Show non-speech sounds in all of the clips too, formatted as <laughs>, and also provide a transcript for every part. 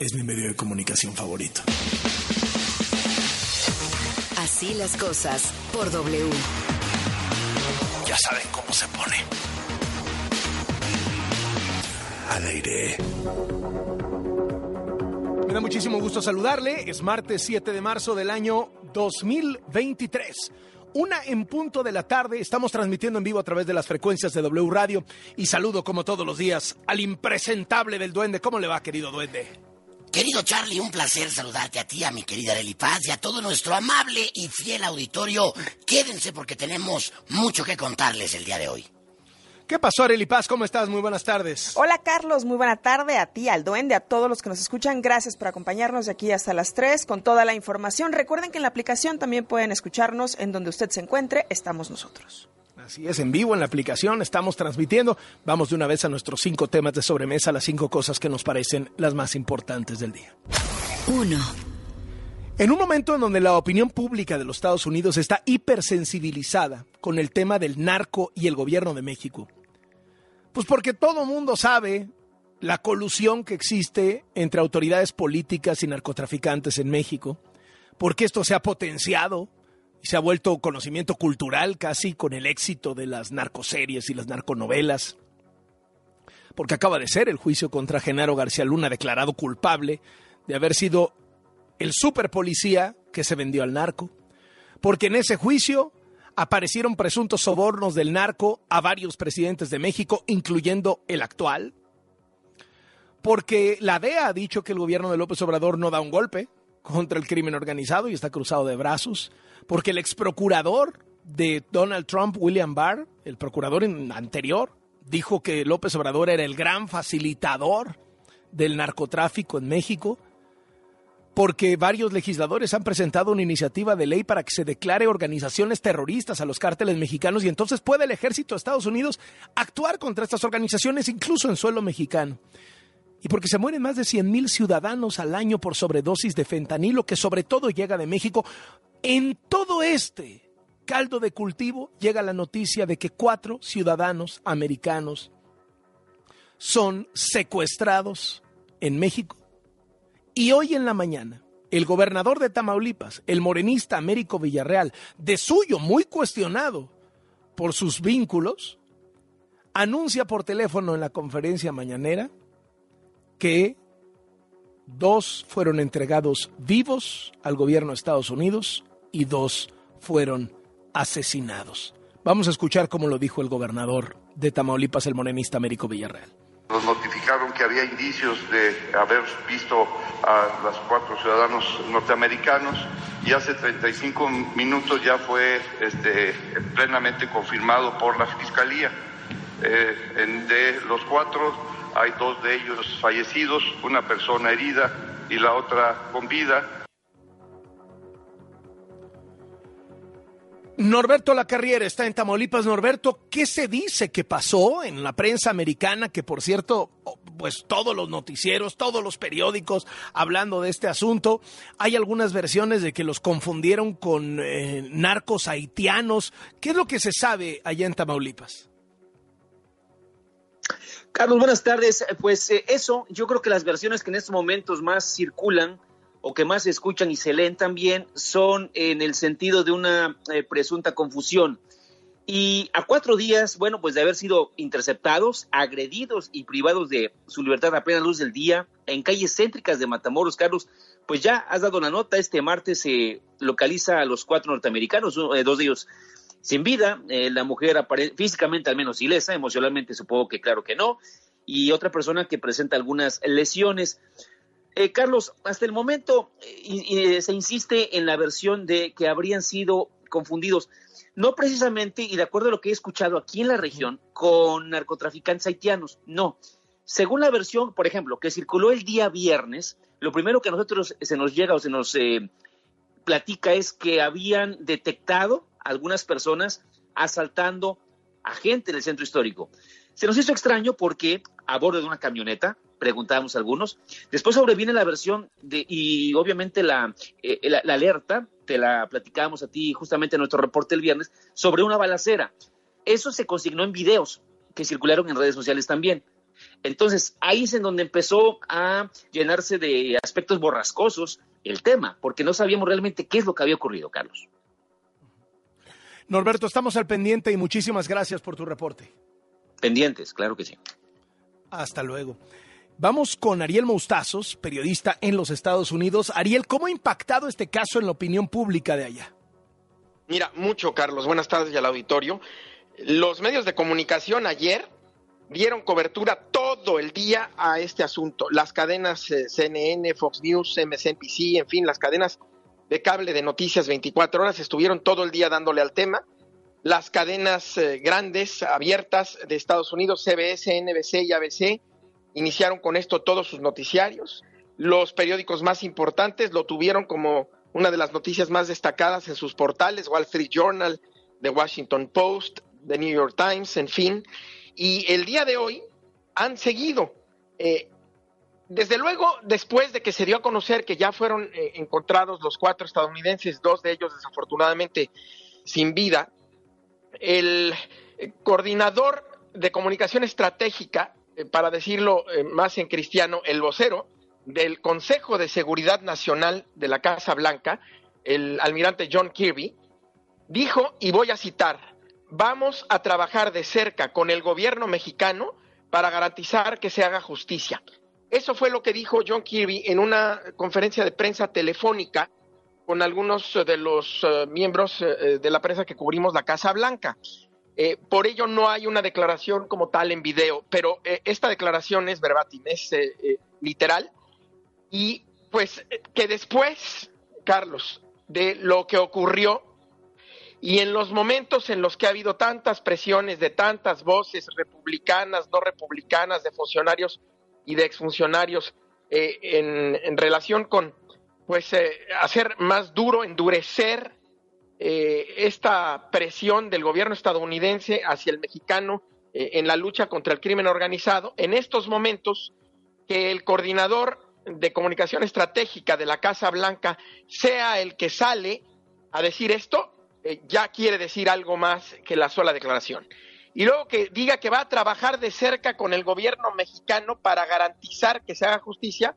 Es mi medio de comunicación favorito. Así las cosas por W. Ya saben cómo se pone. Al aire. Me da muchísimo gusto saludarle. Es martes 7 de marzo del año 2023. Una en punto de la tarde, estamos transmitiendo en vivo a través de las frecuencias de W Radio y saludo como todos los días al impresentable del duende. ¿Cómo le va, querido duende? Querido Charlie, un placer saludarte a ti, a mi querida Arely Paz y a todo nuestro amable y fiel auditorio. Quédense porque tenemos mucho que contarles el día de hoy. ¿Qué pasó, Arely Paz? ¿Cómo estás? Muy buenas tardes. Hola, Carlos. Muy buena tarde a ti, al duende, a todos los que nos escuchan. Gracias por acompañarnos de aquí hasta las 3 con toda la información. Recuerden que en la aplicación también pueden escucharnos en donde usted se encuentre. Estamos nosotros. Así es, en vivo en la aplicación estamos transmitiendo. Vamos de una vez a nuestros cinco temas de sobremesa, las cinco cosas que nos parecen las más importantes del día. 1. En un momento en donde la opinión pública de los Estados Unidos está hipersensibilizada con el tema del narco y el gobierno de México, pues porque todo mundo sabe la colusión que existe entre autoridades políticas y narcotraficantes en México, porque esto se ha potenciado se ha vuelto conocimiento cultural casi con el éxito de las narcoseries y las narconovelas, porque acaba de ser el juicio contra Genaro García Luna declarado culpable de haber sido el superpolicía que se vendió al narco, porque en ese juicio aparecieron presuntos sobornos del narco a varios presidentes de México, incluyendo el actual, porque la DEA ha dicho que el gobierno de López Obrador no da un golpe contra el crimen organizado y está cruzado de brazos, porque el ex procurador de Donald Trump, William Barr, el procurador anterior, dijo que López Obrador era el gran facilitador del narcotráfico en México porque varios legisladores han presentado una iniciativa de ley para que se declare organizaciones terroristas a los cárteles mexicanos y entonces puede el ejército de Estados Unidos actuar contra estas organizaciones incluso en suelo mexicano. Y porque se mueren más de 100 mil ciudadanos al año por sobredosis de fentanilo, que sobre todo llega de México, en todo este caldo de cultivo llega la noticia de que cuatro ciudadanos americanos son secuestrados en México. Y hoy en la mañana, el gobernador de Tamaulipas, el morenista Américo Villarreal, de suyo muy cuestionado por sus vínculos, anuncia por teléfono en la conferencia mañanera que dos fueron entregados vivos al gobierno de Estados Unidos y dos fueron asesinados. Vamos a escuchar cómo lo dijo el gobernador de Tamaulipas, el morenista Américo Villarreal. Nos notificaron que había indicios de haber visto a los cuatro ciudadanos norteamericanos y hace 35 minutos ya fue este, plenamente confirmado por la Fiscalía. Eh, de los cuatro hay dos de ellos fallecidos, una persona herida y la otra con vida. Norberto Lacarriera está en Tamaulipas. Norberto, ¿qué se dice que pasó en la prensa americana? Que por cierto, pues todos los noticieros, todos los periódicos hablando de este asunto. Hay algunas versiones de que los confundieron con eh, narcos haitianos. ¿Qué es lo que se sabe allá en Tamaulipas? Carlos, buenas tardes. Pues eh, eso, yo creo que las versiones que en estos momentos más circulan o que más se escuchan y se leen también son en el sentido de una eh, presunta confusión. Y a cuatro días, bueno, pues de haber sido interceptados, agredidos y privados de su libertad a plena luz del día en calles céntricas de Matamoros, Carlos, pues ya has dado la nota, este martes se localiza a los cuatro norteamericanos, eh, dos de ellos sin vida, eh, la mujer físicamente al menos ilesa, emocionalmente supongo que claro que no, y otra persona que presenta algunas lesiones. Eh, Carlos, hasta el momento eh, se insiste en la versión de que habrían sido confundidos, no precisamente, y de acuerdo a lo que he escuchado aquí en la región, con narcotraficantes haitianos, no. Según la versión, por ejemplo, que circuló el día viernes, lo primero que a nosotros se nos llega o se nos eh, platica es que habían detectado algunas personas asaltando a gente en el centro histórico. Se nos hizo extraño porque a bordo de una camioneta, preguntábamos algunos, después sobreviene la versión de, y obviamente la, eh, la, la, alerta, te la platicábamos a ti justamente en nuestro reporte el viernes, sobre una balacera. Eso se consignó en videos que circularon en redes sociales también. Entonces, ahí es en donde empezó a llenarse de aspectos borrascosos el tema, porque no sabíamos realmente qué es lo que había ocurrido, Carlos. Norberto, estamos al pendiente y muchísimas gracias por tu reporte. Pendientes, claro que sí. Hasta luego. Vamos con Ariel Moustazos, periodista en los Estados Unidos. Ariel, ¿cómo ha impactado este caso en la opinión pública de allá? Mira, mucho, Carlos. Buenas tardes y al auditorio. Los medios de comunicación ayer dieron cobertura todo el día a este asunto. Las cadenas eh, CNN, Fox News, MSNBC, en fin, las cadenas de cable de noticias 24 horas estuvieron todo el día dándole al tema. Las cadenas eh, grandes, abiertas de Estados Unidos, CBS, NBC y ABC, iniciaron con esto todos sus noticiarios. Los periódicos más importantes lo tuvieron como una de las noticias más destacadas en sus portales, Wall Street Journal, The Washington Post, The New York Times, en fin. Y el día de hoy han seguido eh, desde luego, después de que se dio a conocer que ya fueron eh, encontrados los cuatro estadounidenses, dos de ellos desafortunadamente sin vida, el eh, coordinador de comunicación estratégica, eh, para decirlo más en cristiano, el vocero del Consejo de Seguridad Nacional de la Casa Blanca, el almirante John Kirby, dijo, y voy a citar, vamos a trabajar de cerca con el gobierno mexicano para garantizar que se haga justicia. Eso fue lo que dijo John Kirby en una conferencia de prensa telefónica con algunos de los eh, miembros eh, de la prensa que cubrimos la Casa Blanca. Eh, por ello no hay una declaración como tal en video, pero esta declaración es verbatim, es literal. Y pues que después, Carlos, de lo que ocurrió y en los momentos en los que ha habido tantas presiones de tantas voces republicanas, no republicanas, de funcionarios y de exfuncionarios eh, en, relación con pues eh, hacer más duro, endurecer eh, esta presión del gobierno estadounidense hacia el mexicano en la lucha contra el crimen organizado. En estos momentos, que el coordinador de comunicación estratégica de la Casa Blanca sea el que sale a decir esto, ya quiere decir algo más que la sola declaración y luego que diga que va a trabajar de cerca con el gobierno mexicano para garantizar que se haga justicia,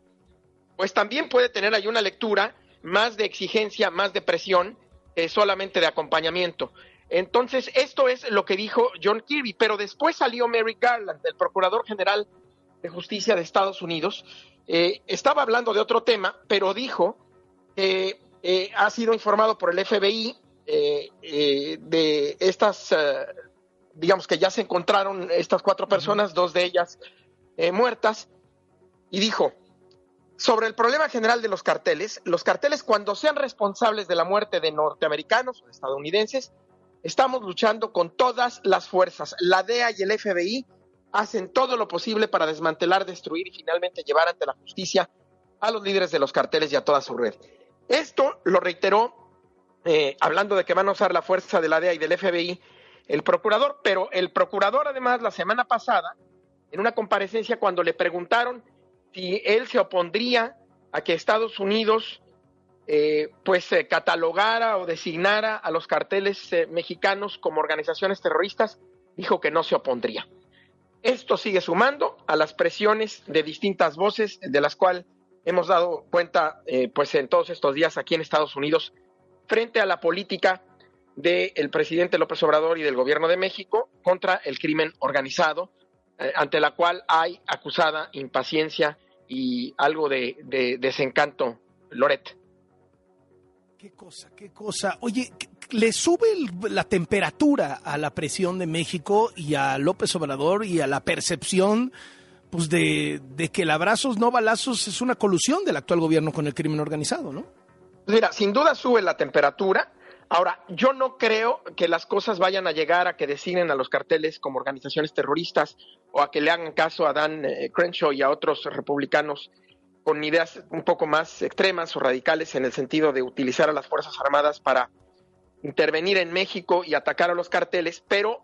pues también puede tener ahí una lectura más de exigencia, más de presión, eh, solamente de acompañamiento. Entonces, esto es lo que dijo John Kirby, pero después salió Mary Garland, el Procurador General de Justicia de Estados Unidos, eh, estaba hablando de otro tema, pero dijo que eh, ha sido informado por el FBI de estas digamos que ya se encontraron estas cuatro personas, dos de ellas eh, muertas, y dijo, sobre el problema general de los carteles, los carteles cuando sean responsables de la muerte de norteamericanos o estadounidenses, estamos luchando con todas las fuerzas. La DEA y el FBI hacen todo lo posible para desmantelar, destruir y finalmente llevar ante la justicia a los líderes de los carteles y a toda su red. Esto lo reiteró eh, hablando de que van a usar la fuerza de la DEA y del FBI el procurador, pero el procurador además la semana pasada, en una comparecencia cuando le preguntaron si él se opondría a que Estados Unidos eh, pues eh, catalogara o designara a los carteles eh, mexicanos como organizaciones terroristas, dijo que no se opondría. Esto sigue sumando a las presiones de distintas voces de las cuales hemos dado cuenta pues en todos estos días aquí en Estados Unidos frente a la política del presidente López Obrador y del gobierno de México contra el crimen organizado, eh, ante la cual hay acusada impaciencia y algo de, desencanto, Loret. Qué cosa, qué cosa. Oye, ¿le sube la temperatura a la presión de México y a López Obrador y a la percepción pues de, de que el abrazos no balazos es una colusión del actual gobierno con el crimen organizado, ¿no? Mira, sin duda sube la temperatura Ahora, yo no creo que las cosas vayan a llegar a que designen a los carteles como organizaciones terroristas o a que le hagan caso a Dan eh, Crenshaw y a otros republicanos con ideas un poco más extremas o radicales en el sentido de utilizar a las Fuerzas Armadas para intervenir en México y atacar a los carteles, pero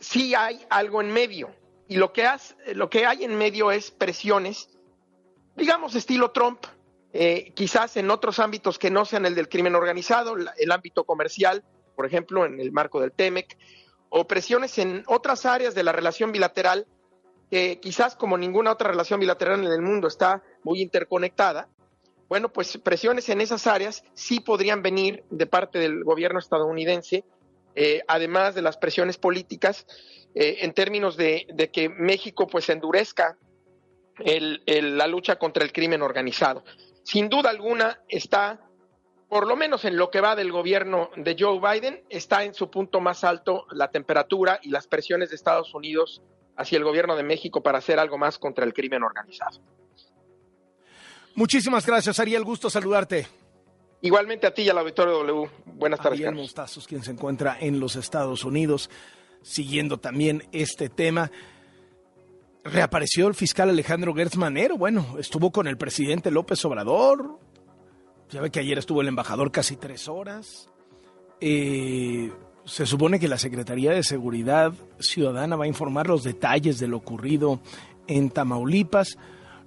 sí hay algo en medio. Y lo que, lo que hay en medio es presiones, digamos, estilo Trump, eh, quizás en otros ámbitos que no sean el del crimen organizado, el ámbito comercial, por ejemplo, en el marco del TEMEC, o presiones en otras áreas de la relación bilateral que quizás como ninguna otra relación bilateral en el mundo está muy interconectada, bueno, pues presiones en esas áreas sí podrían venir de parte del gobierno estadounidense, eh, además de las presiones políticas, eh, en términos de, que México pues endurezca la lucha contra el crimen organizado. Sin duda alguna está, por lo menos en lo que va del gobierno de Joe Biden, está en su punto más alto la temperatura y las presiones de Estados Unidos hacia el gobierno de México para hacer algo más contra el crimen organizado. Muchísimas gracias, Ariel. Gusto saludarte. Igualmente a ti y al auditorio W. Buenas tardes. Ariel Mostazos, quien se encuentra en los Estados Unidos, siguiendo también este tema. Reapareció el fiscal Alejandro Gertz Manero. Bueno, estuvo con el presidente López Obrador. Ya ve que ayer estuvo el embajador casi tres horas. Eh, se supone que la Secretaría de Seguridad Ciudadana va a informar los detalles de lo ocurrido en Tamaulipas.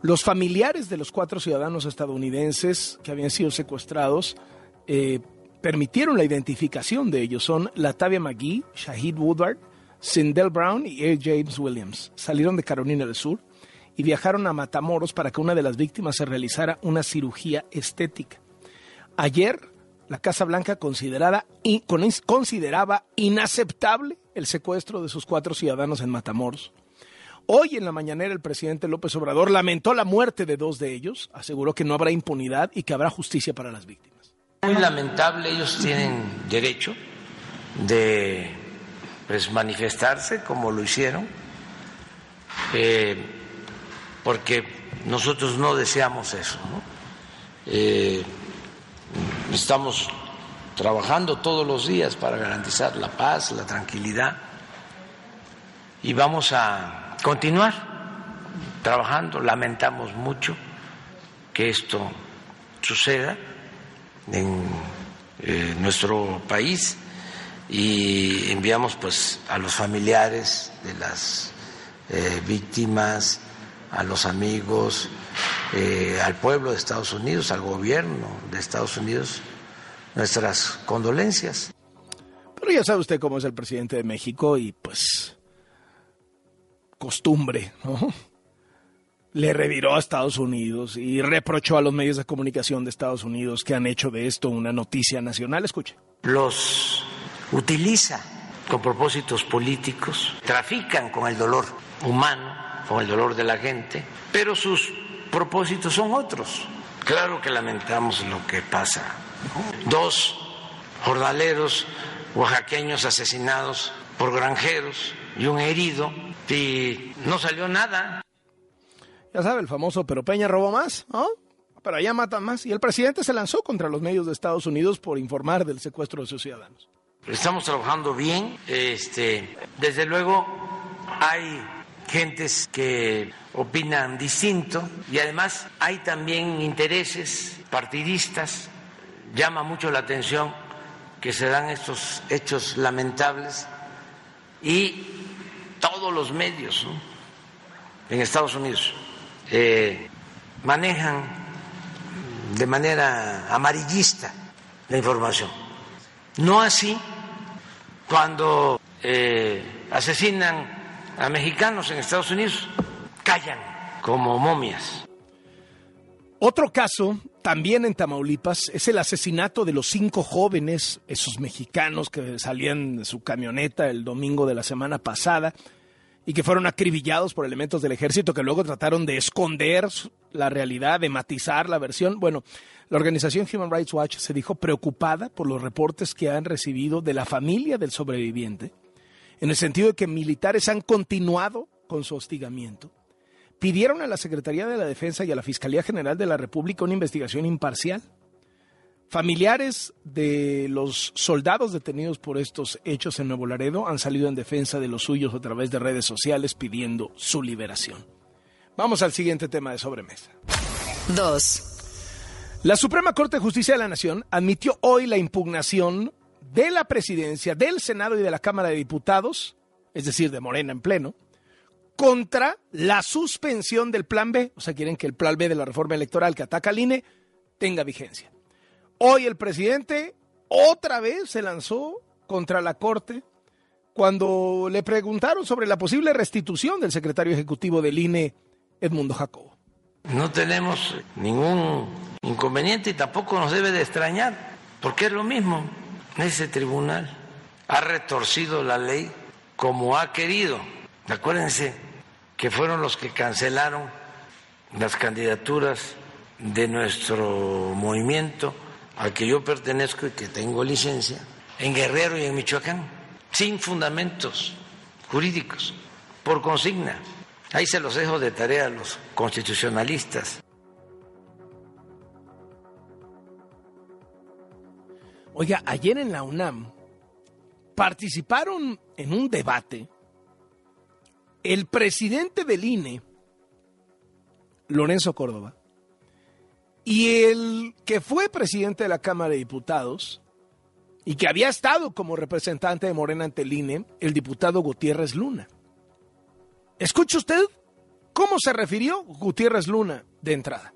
Los familiares de los cuatro ciudadanos estadounidenses que habían sido secuestrados eh, permitieron la identificación de ellos. Son Latavia McGee, Shahid Woodward, Sindel Brown y A. James Williams. Salieron de Carolina del Sur y viajaron a Matamoros para que una de las víctimas se realizara una cirugía estética. Ayer, la Casa Blanca consideraba inaceptable el secuestro de sus cuatro ciudadanos en Matamoros. Hoy en la mañanera el presidente López Obrador lamentó la muerte de dos de ellos, aseguró que no habrá impunidad y que habrá justicia para las víctimas. Muy lamentable, ellos tienen derecho de pues, manifestarse como lo hicieron, eh, porque nosotros no deseamos eso. Eh, estamos trabajando todos los días para garantizar la paz, la tranquilidad y vamos a continuar trabajando. Lamentamos mucho que esto suceda en eh, nuestro país y enviamos pues a los familiares de las eh, víctimas, a los amigos, eh, al pueblo de Estados Unidos, al gobierno de Estados Unidos, nuestras condolencias. Pero ya sabe usted cómo es el presidente de México y pues costumbre, ¿no? Le reviró a Estados Unidos y reprochó a los medios de comunicación de Estados Unidos que han hecho de esto una noticia nacional. Escuche. Los utiliza con propósitos políticos, trafican con el dolor humano, con el dolor de la gente, pero sus propósitos son otros. Claro que lamentamos lo que pasa. Dos jornaleros oaxaqueños asesinados por granjeros y un herido y no salió nada. Ya sabe, el famoso, pero Peña robó más, ¿no? Pero allá matan más. Y el presidente se lanzó contra los medios de Estados Unidos por informar del secuestro de sus ciudadanos. Estamos trabajando bien. Este, desde luego hay gentes que opinan distinto y además hay también intereses partidistas. Llama mucho la atención que se dan estos hechos lamentables y todos los medios en Estados Unidos eh, manejan de manera amarillista la información. No así cuando eh, asesinan a mexicanos en Estados Unidos, callan como momias. Otro caso, también en Tamaulipas, es el asesinato de los cinco jóvenes, esos mexicanos que salían de su camioneta el domingo de la semana pasada y que fueron acribillados por elementos del ejército que luego trataron de esconder la realidad, de matizar la versión. Bueno, la organización Human Rights Watch se dijo preocupada por los reportes que han recibido de la familia del sobreviviente, en el sentido de que militares han continuado con su hostigamiento pidieron a la Secretaría de la Defensa y a la Fiscalía General de la República una investigación imparcial. Familiares de los soldados detenidos por estos hechos en Nuevo Laredo han salido en defensa de los suyos a través de redes sociales pidiendo su liberación. Vamos al siguiente tema de sobremesa. 2. La Suprema Corte de Justicia de la Nación admitió hoy la impugnación de la presidencia, del Senado y de la Cámara de Diputados, es decir, de Morena en pleno, contra la suspensión del plan B. O sea, quieren que el plan B de la reforma electoral que ataca al INE tenga vigencia. Hoy el presidente otra vez se lanzó contra la Corte cuando le preguntaron sobre la posible restitución del secretario ejecutivo del INE, Edmundo Jacobo. No tenemos ningún inconveniente y tampoco nos debe de extrañar, porque es lo mismo. Ese tribunal ha retorcido la ley como ha querido. Acuérdense que fueron los que cancelaron las candidaturas de nuestro movimiento al que yo pertenezco y que tengo licencia en Guerrero y en Michoacán, sin fundamentos jurídicos, por consigna. Ahí se los dejo de tarea a los constitucionalistas. Oiga, ayer en la UNAM participaron en un debate el presidente del INE, Lorenzo Córdoba, y el que fue presidente de la Cámara de Diputados y que había estado como representante de Morena ante el INE, el diputado Gutiérrez Luna. ¿Escucha usted cómo se refirió Gutiérrez Luna de entrada?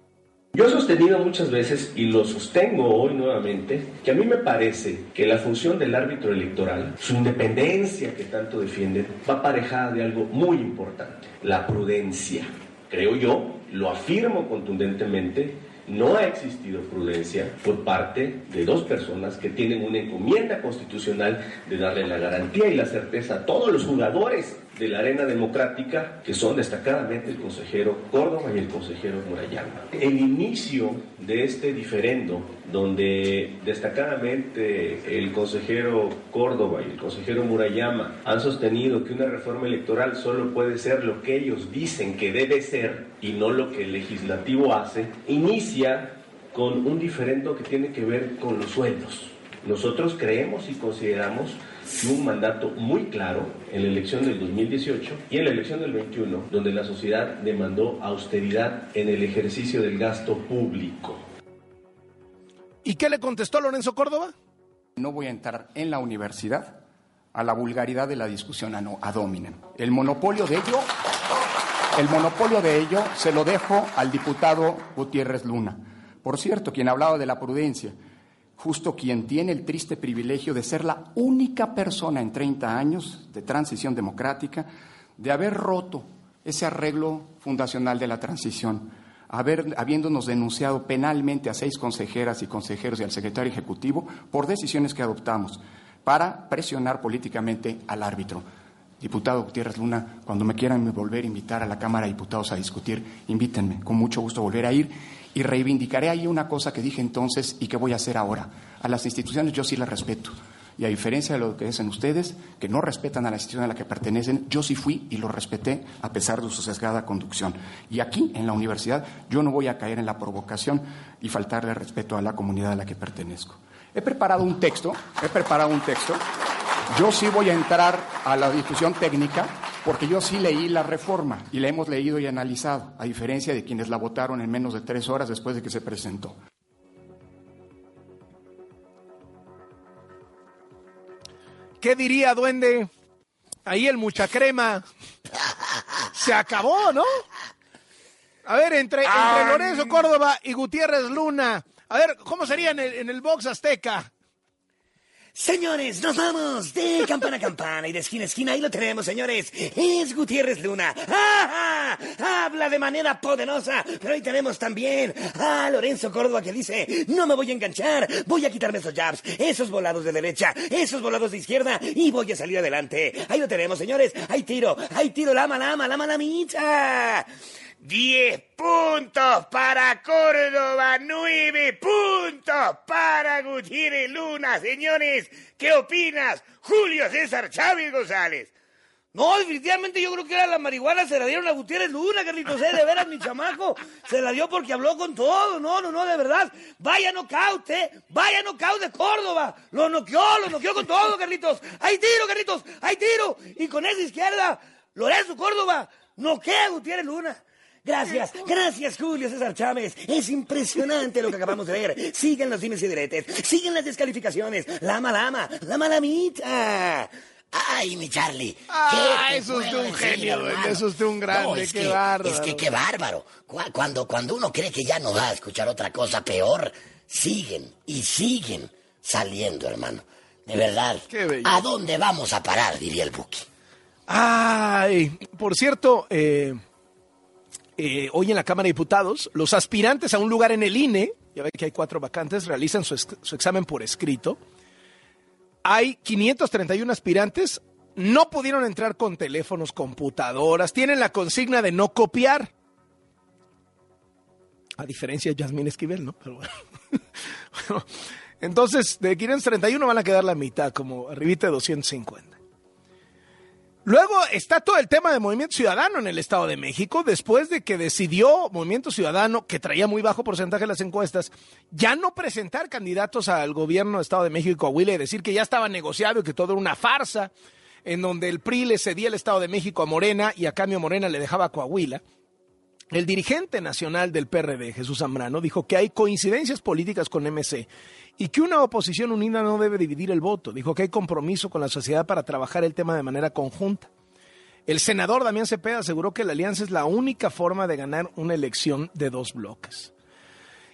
Yo he sostenido muchas veces, y lo sostengo hoy nuevamente, que a mí me parece que la función del árbitro electoral, su independencia que tanto defienden, va aparejada de algo muy importante, la prudencia. Creo yo, lo afirmo contundentemente, no ha existido prudencia por parte de dos personas que tienen una encomienda constitucional de darle la garantía y la certeza a todos los jugadores de la arena democrática, que son destacadamente el consejero Córdoba y el consejero Murayama. El inicio de este diferendo, donde destacadamente el consejero Córdoba y el consejero Murayama han sostenido que una reforma electoral solo puede ser lo que ellos dicen que debe ser y no lo que el legislativo hace, inicia con un diferendo que tiene que ver con los sueldos. Nosotros creemos y consideramos un mandato muy claro en la elección del 2018 y en la elección del 21, donde la sociedad demandó austeridad en el ejercicio del gasto público. ¿Y qué le contestó Lorenzo Córdoba? No voy a entrar en la universidad a la vulgaridad de la discusión a dominem. El monopolio de ello, el monopolio de ello se lo dejo al diputado Gutiérrez Luna. Por cierto, quien hablaba de la prudencia, justo quien tiene el triste privilegio de ser la única persona en 30 años de transición democrática de haber roto ese arreglo fundacional de la transición, haber, habiéndonos denunciado penalmente a seis consejeras y consejeros y al secretario ejecutivo por decisiones que adoptamos para presionar políticamente al árbitro. Diputado Gutiérrez Luna, cuando me quieran volver a invitar a la Cámara de Diputados a discutir, invítenme, con mucho gusto volver a ir y reivindicaré ahí una cosa que dije entonces y que voy a hacer ahora. A las instituciones yo sí las respeto. Y a diferencia de lo que dicen ustedes, que no respetan a la institución a la que pertenecen, yo sí fui y lo respeté a pesar de su sesgada conducción. Y aquí, en la universidad, yo no voy a caer en la provocación y faltarle respeto a la comunidad a la que pertenezco. He preparado un texto, he preparado un texto. Yo sí voy a entrar a la discusión técnica porque yo sí leí la reforma y la hemos leído y analizado, a diferencia de quienes la votaron en menos de tres horas después de que se presentó. ¿Qué diría, duende? Ahí el mucha crema. Se acabó, ¿no? A ver, entre, entre Lorenzo Córdoba y Gutiérrez Luna. A ver, ¿cómo sería en el, en el box azteca? Señores, nos vamos de campana a campana y de esquina a esquina. Ahí lo tenemos, señores. Es Gutiérrez Luna. ¡Ah! Habla de manera poderosa. Pero ahí tenemos también a Lorenzo Córdoba que dice, no me voy a enganchar. Voy a quitarme esos jabs, esos volados de derecha, esos volados de izquierda y voy a salir adelante. Ahí lo tenemos, señores. Ahí tiro, ahí tiro, lama, lama, lama, lamita. Diez puntos para Córdoba, nueve puntos para Gutiérrez Luna, señores. ¿Qué opinas, Julio César Chávez González? No, definitivamente yo creo que era la marihuana, se la dieron a Gutiérrez Luna, Carlitos, ¿eh? de veras, mi chamaco. Se la dio porque habló con todo, no, no, no, de verdad. Vaya nocaut, ¿eh? Vaya nocaut de Córdoba. Lo noqueó, lo noqueó con todo, Carlitos. Hay tiro, Carlitos, hay tiro. Y con esa izquierda, Lorenzo Córdoba, noquea a Gutiérrez Luna. Gracias, gracias Julio César Chávez. Es impresionante lo que acabamos de ver. Siguen los dimes y diretes, siguen las descalificaciones. Lama, lama, la malamita. Ay, mi Charlie. Ah, eso es de un genio, eso es de un grande, es qué que, bárbaro. Es que qué bárbaro. Cu- Cuando, cuando uno cree que ya no va a escuchar otra cosa peor, siguen y siguen saliendo, hermano. De verdad. Qué bello. ¿A dónde vamos a parar? Diría el Buki. Ay, por cierto, eh, eh, hoy en la Cámara de Diputados, los aspirantes a un lugar en el INE, ya ve que hay cuatro vacantes, realizan su, ex- su examen por escrito. Hay 531 aspirantes, no pudieron entrar con teléfonos, computadoras, tienen la consigna de no copiar. A diferencia de Yasmín Esquivel, ¿no? Pero. Bueno, <laughs> entonces, de 531 van a quedar la mitad, como arribita de 250. Luego está todo el tema de Movimiento Ciudadano en el Estado de México, después de que decidió Movimiento Ciudadano, que traía muy bajo porcentaje en las encuestas, ya no presentar candidatos al gobierno del Estado de México y Coahuila y decir que ya estaba negociado y que todo era una farsa, en donde el PRI le cedía el Estado de México a Morena y a cambio Morena le dejaba a Coahuila. El dirigente nacional del PRD, Jesús Zambrano, dijo que hay coincidencias políticas con MC y que una oposición unida no debe dividir el voto. Dijo que hay compromiso con la sociedad para trabajar el tema de manera conjunta. El senador Damián Cepeda aseguró que la alianza es la única forma de ganar una elección de dos bloques.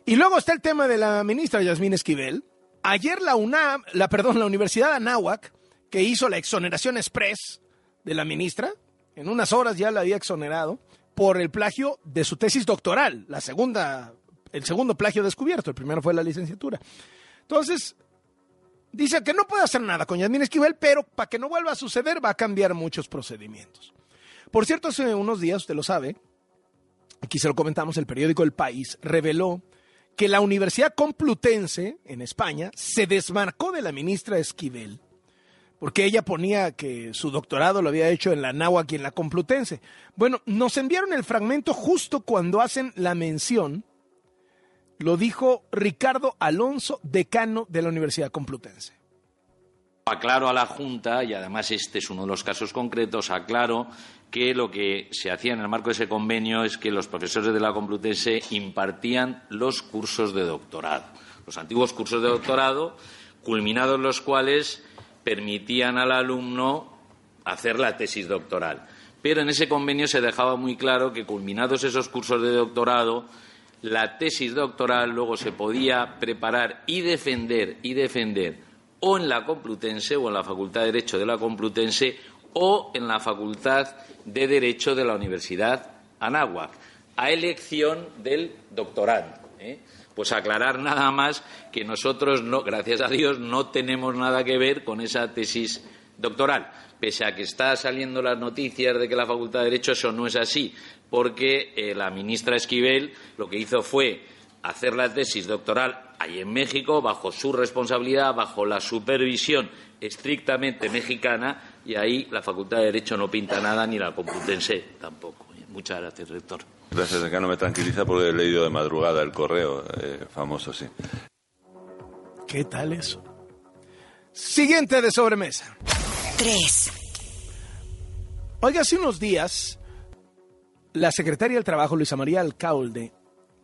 Y luego está el tema de la ministra Yasmín Esquivel. Ayer la UNAM, la perdón, la Universidad de Anáhuac, que hizo la exoneración express de la ministra, en unas horas ya la había exonerado por el plagio de su tesis doctoral, la segunda, el segundo plagio descubierto, el primero fue la licenciatura. Entonces, dice que no puede hacer nada con Yasmín Esquivel, pero para que no vuelva a suceder va a cambiar muchos procedimientos. Por cierto, hace unos días, usted lo sabe, aquí se lo comentamos, el periódico El País reveló que la Universidad Complutense en España se desmarcó de la ministra Esquivel porque ella ponía que su doctorado lo había hecho en la Náhuac y en la Complutense. Bueno, nos enviaron el fragmento justo cuando hacen la mención. Lo dijo Ricardo Alonso, decano de la Universidad Complutense. Aclaro a la Junta, y además este es uno de los casos concretos, aclaro que lo que se hacía en el marco de ese convenio es que los profesores de la Complutense impartían los cursos de doctorado, los antiguos cursos de doctorado, culminados los cuales permitían al alumno hacer la tesis doctoral. Pero en ese convenio se dejaba muy claro que, culminados esos cursos de doctorado, la tesis doctoral luego se podía preparar y defender y defender o en la Complutense o en la Facultad de Derecho de la Complutense o en la Facultad de Derecho de la Universidad Anáhuac, a elección del doctorando. ¿eh? Pues aclarar nada más que nosotros, no, gracias a Dios, no tenemos nada que ver con esa tesis doctoral. Pese a que está saliendo las noticias de que la Facultad de Derecho eso no es así, porque eh, la ministra Esquivel lo que hizo fue hacer la tesis doctoral ahí en México, bajo su responsabilidad, bajo la supervisión estrictamente mexicana, y ahí la Facultad de Derecho no pinta nada, ni la Complutense tampoco. Muchas gracias, rector. Gracias, acá no me tranquiliza porque he leído de madrugada el correo eh, famoso, sí. ¿Qué tal eso? Siguiente de sobremesa. 3. Oiga, hace unos días, la secretaria del Trabajo, Luisa María Alcalde,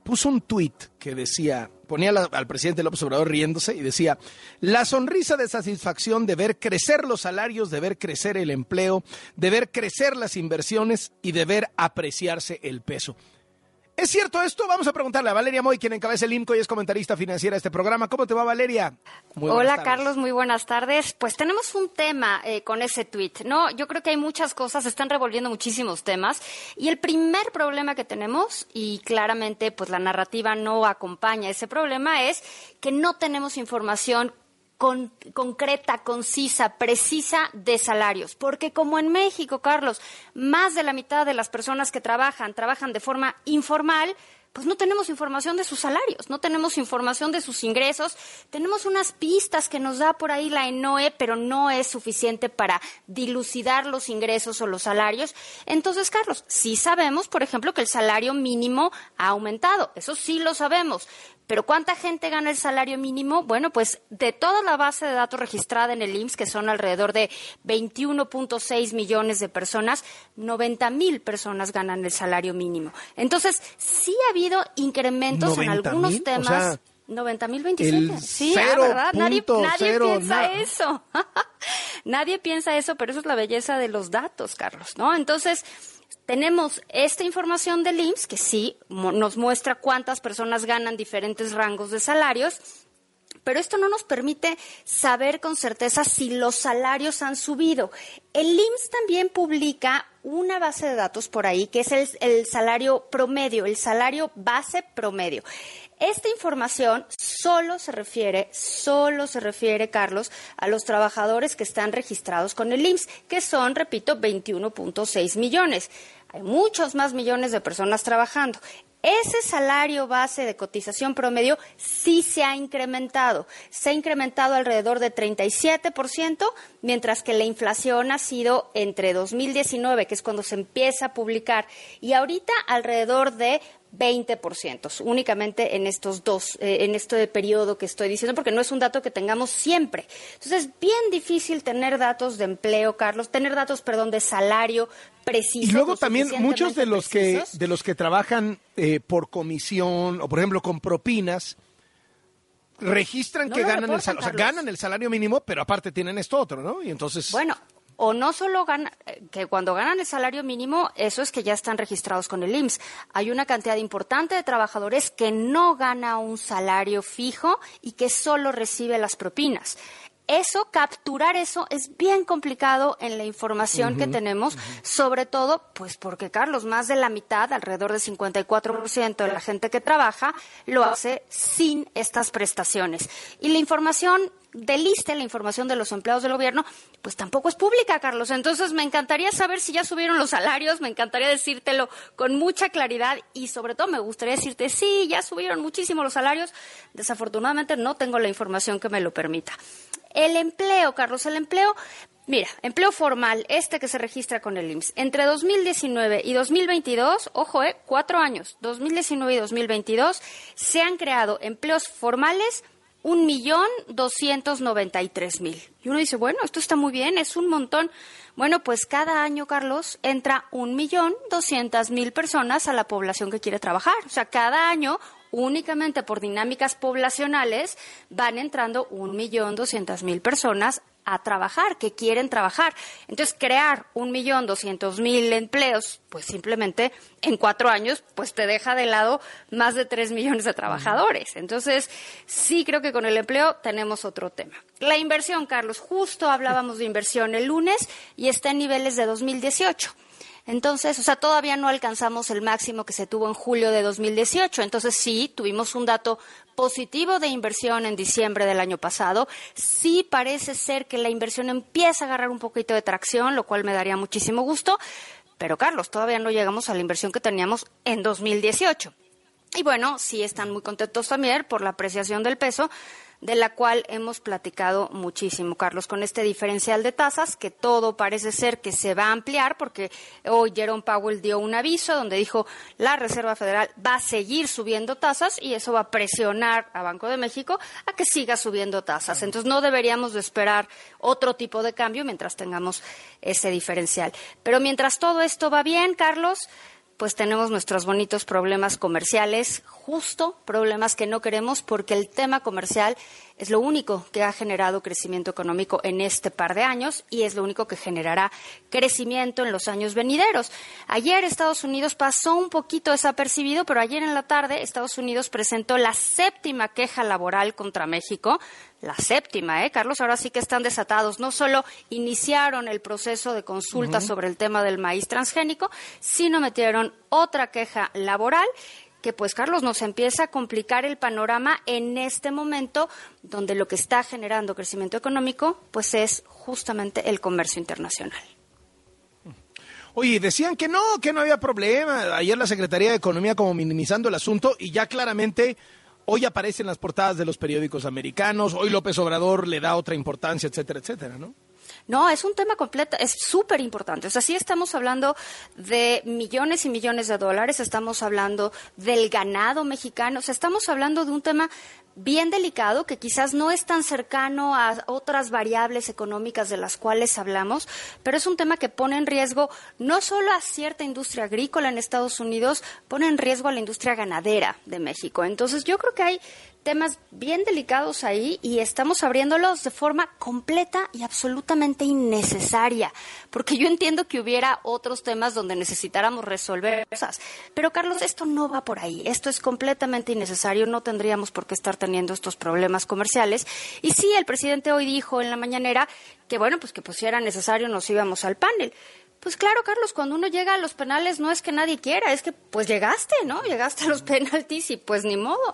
puso un tuit que decía, ponía al presidente López Obrador riéndose y decía, la sonrisa de satisfacción de ver crecer los salarios, de ver crecer el empleo, de ver crecer las inversiones y de ver apreciarse el peso. ¿Es cierto esto? Vamos a preguntarle a Valeria Moy, quien encabeza el IMCO y es comentarista financiera de este programa. ¿Cómo te va, Valeria? Muy Hola tardes. Carlos, muy buenas tardes. Pues tenemos un tema eh, con ese tweet, ¿no? Yo creo que hay muchas cosas, se están revolviendo muchísimos temas y el primer problema que tenemos y claramente pues la narrativa no acompaña ese problema es que no tenemos información con- concreta, concisa, precisa de salarios. Porque como en México, Carlos, más de la mitad de las personas que trabajan trabajan de forma informal, pues no tenemos información de sus salarios, no tenemos información de sus ingresos, tenemos unas pistas que nos da por ahí la ENOE, pero no es suficiente para dilucidar los ingresos o los salarios. Entonces, Carlos, sí sabemos, por ejemplo, que el salario mínimo ha aumentado, eso sí lo sabemos. Pero ¿cuánta gente gana el salario mínimo? Bueno, pues de toda la base de datos registrada en el IMSS, que son alrededor de 21.6 millones de personas, 90 mil personas ganan el salario mínimo. Entonces, sí ha habido incrementos en 90,000, algunos o temas. sea, 90 mil 27. el Sí, ah, ¿verdad? Nadie, nadie piensa eso. <laughs> nadie piensa eso, pero eso es la belleza de los datos, Carlos, ¿no? Entonces, tenemos esta información del IMSS que sí nos muestra cuántas personas ganan diferentes rangos de salarios. pero esto no nos permite saber con certeza si los salarios han subido. El IMSS también publica una base de datos por ahí que es el, el salario promedio, el salario base promedio. Esta información solo se refiere, solo se refiere, Carlos, a los trabajadores que están registrados con el IMSS, que son, repito, 21.6 millones. Hay muchos más millones de personas trabajando. Ese salario base de cotización promedio sí se ha incrementado. Se ha incrementado alrededor de 37%, mientras que la inflación ha sido entre 2019, que es cuando se empieza a publicar, y ahorita alrededor de 20%, únicamente en estos dos, eh, en este periodo que estoy diciendo, porque no es un dato que tengamos siempre. Entonces, es bien difícil tener datos de empleo, Carlos, tener datos, perdón, de salario preciso. Y luego también muchos de los que de los que trabajan eh, por comisión o por ejemplo con propinas registran No que ganan el salario, o sea, ganan el salario mínimo, pero aparte tienen esto otro, ¿no? Y entonces Bueno, o no solo ganan, que cuando ganan el salario mínimo, eso es que ya están registrados con el IMSS. Hay una cantidad importante de trabajadores que no gana un salario fijo y que solo recibe las propinas. Eso, capturar eso, es bien complicado en la información que tenemos, sobre todo, pues porque, Carlos, más de la mitad, alrededor del 54% de la gente que trabaja, lo hace sin estas prestaciones. Y la información del ISSSTE, la información de los empleados del gobierno, pues tampoco es pública, Carlos. Entonces, me encantaría saber si ya subieron los salarios, me encantaría decírtelo con mucha claridad y, sobre todo, me gustaría decirte, sí, ya subieron muchísimo los salarios. Desafortunadamente, no tengo la información que me lo permita. El empleo, Carlos, el empleo, mira, empleo formal, este que se registra con el IMSS, entre 2019 y 2022, ojo, eh, cuatro años, 2019 y 2022, se han creado empleos formales un millón doscientos noventa y tres mil. Y uno dice, bueno, esto está muy bien, es un montón. Bueno, pues cada año, Carlos, entra un millón doscientas mil personas a la población que quiere trabajar. O sea, cada año, únicamente por dinámicas poblacionales, van entrando un millón doscientas mil personas a trabajar, que quieren trabajar. Entonces, crear un millón doscientos mil empleos, pues simplemente en cuatro años, pues te deja de lado más de tres millones de trabajadores. Entonces, sí creo que con el empleo tenemos otro tema. La inversión, Carlos, justo hablábamos de inversión el lunes y está en niveles de 2018. Entonces, o sea, todavía no alcanzamos el máximo que se tuvo en julio de 2018. Entonces, sí, tuvimos un dato positivo de inversión en diciembre del año pasado. Sí parece ser que la inversión empieza a agarrar un poquito de tracción, lo cual me daría muchísimo gusto. Pero, Carlos, todavía no llegamos a la inversión que teníamos en 2018. Y bueno, sí están muy contentos también por la apreciación del peso, de la cual hemos platicado muchísimo, Carlos, con este diferencial de tasas, que todo parece ser que se va a ampliar, porque hoy Jerome Powell dio un aviso donde dijo la Reserva Federal va a seguir subiendo tasas y eso va a presionar a Banco de México a que siga subiendo tasas. Entonces no deberíamos de esperar otro tipo de cambio mientras tengamos ese diferencial. Pero mientras todo esto va bien, Carlos, pues tenemos nuestros bonitos problemas comerciales, justo problemas que no queremos porque el tema comercial es lo único que ha generado crecimiento económico en este par de años y es lo único que generará crecimiento en los años venideros. Ayer Estados Unidos pasó un poquito desapercibido, pero ayer en la tarde Estados Unidos presentó la séptima queja laboral contra México. La séptima, ¿eh, Carlos? Ahora sí que están desatados. No solo iniciaron el proceso de consulta sobre el tema del maíz transgénico, sino metieron otra queja laboral que pues Carlos nos empieza a complicar el panorama en este momento donde lo que está generando crecimiento económico pues es justamente el comercio internacional. Oye, decían que no, que no había problema. Ayer la Secretaría de Economía como minimizando el asunto y ya claramente hoy aparecen las portadas de los periódicos americanos, hoy López Obrador le da otra importancia, etcétera, etcétera, ¿no? No, es un tema completo, es súper importante. O sea, sí estamos hablando de millones y millones de dólares, estamos hablando del ganado mexicano, o sea, estamos hablando de un tema bien delicado que quizás no es tan cercano a otras variables económicas de las cuales hablamos, pero es un tema que pone en riesgo no solo a cierta industria agrícola en Estados Unidos, pone en riesgo a la industria ganadera de México. Entonces, yo creo que hay temas bien delicados ahí y estamos abriéndolos de forma completa y absolutamente innecesaria, porque yo entiendo que hubiera otros temas donde necesitáramos resolver cosas, pero Carlos, esto no va por ahí, esto es completamente innecesario, no tendríamos por qué estar teniendo estos problemas comerciales. Y sí, el presidente hoy dijo en la mañanera que bueno, pues que pues si era necesario nos íbamos al panel. Pues claro, Carlos, cuando uno llega a los penales no es que nadie quiera, es que pues llegaste, ¿no? Llegaste a los <laughs> penaltis y pues ni modo.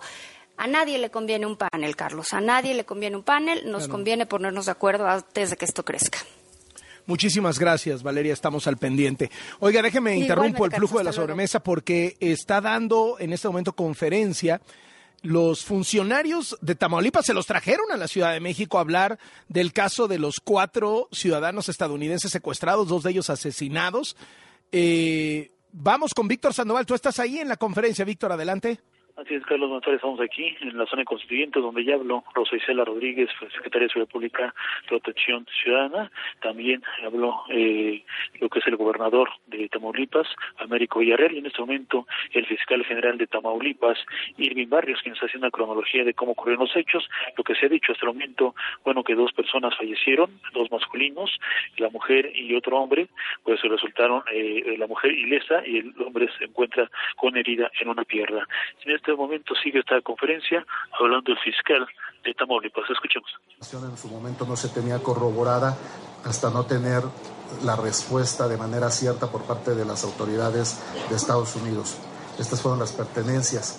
A nadie le conviene un panel, Carlos. A nadie le conviene un panel. Nos conviene ponernos de acuerdo antes de que esto crezca. Muchísimas gracias, Valeria. Estamos al pendiente. Oiga, déjeme interrumpo el flujo de la sobremesa porque está dando en este momento conferencia. Los funcionarios de Tamaulipas se los trajeron a la Ciudad de México a hablar del caso de los cuatro ciudadanos estadounidenses secuestrados, dos de ellos asesinados. Eh, vamos con Víctor Sandoval. Tú estás ahí en la conferencia, Víctor. Adelante. Así es, Carlos González, estamos aquí en la zona constituyente donde ya habló Rosa Isela Rodríguez, secretaria de Seguridad Pública, Protección Ciudadana. También habló eh, lo que es el gobernador de Tamaulipas, Américo Villarreal, y en este momento el fiscal general de Tamaulipas, Irving Barrios, quien está haciendo una cronología de cómo ocurrieron los hechos. Lo que se ha dicho hasta el momento, bueno, que dos personas fallecieron, dos masculinos, la mujer y otro hombre, pues resultaron eh, la mujer ilesa y el hombre se encuentra con herida en una pierna. Este momento sigue esta conferencia hablando el fiscal de Tamaulipas. Escuchemos. En su momento no se tenía corroborada hasta no tener la respuesta de manera cierta por parte de las autoridades de Estados Unidos. Estas fueron las pertenencias.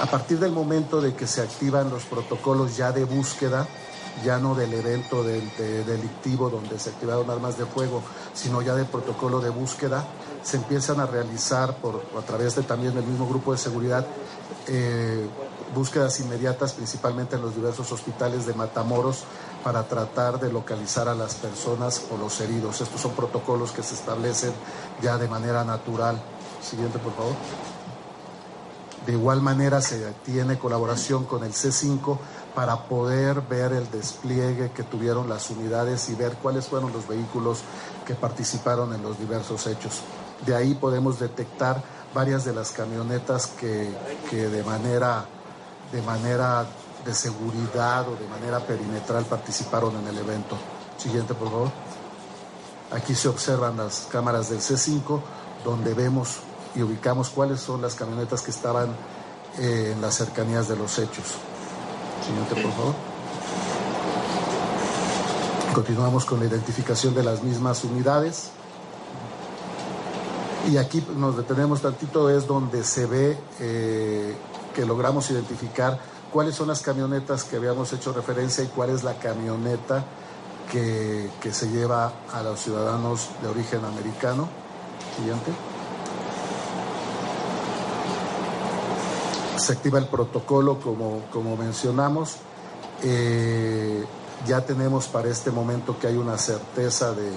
A partir del momento de que se activan los protocolos ya de búsqueda, ya no del evento delictivo donde se activaron armas de fuego, sino ya del protocolo de búsqueda, se empiezan a realizar por, a través de también del mismo grupo de seguridad eh, búsquedas inmediatas, principalmente en los diversos hospitales de Matamoros, para tratar de localizar a las personas o los heridos. Estos son protocolos que se establecen ya de manera natural. Siguiente, por favor. De igual manera se tiene colaboración con el C5 para poder ver el despliegue que tuvieron las unidades y ver cuáles fueron los vehículos que participaron en los diversos hechos. De ahí podemos detectar varias de las camionetas que, de, manera, de manera de seguridad o de manera perimetral participaron en el evento. Siguiente, por favor. Aquí se observan las cámaras del C5, donde vemos y ubicamos cuáles son las camionetas que estaban eh, en las cercanías de los hechos. Siguiente, por favor. Continuamos con la identificación de las mismas unidades. Y aquí nos detenemos tantito, es donde se ve eh, que logramos identificar cuáles son las camionetas que habíamos hecho referencia y cuál es la camioneta que, que se lleva a los ciudadanos de origen americano. Siguiente. Se activa el protocolo como, como mencionamos. Eh, ya tenemos para este momento que hay una certeza de,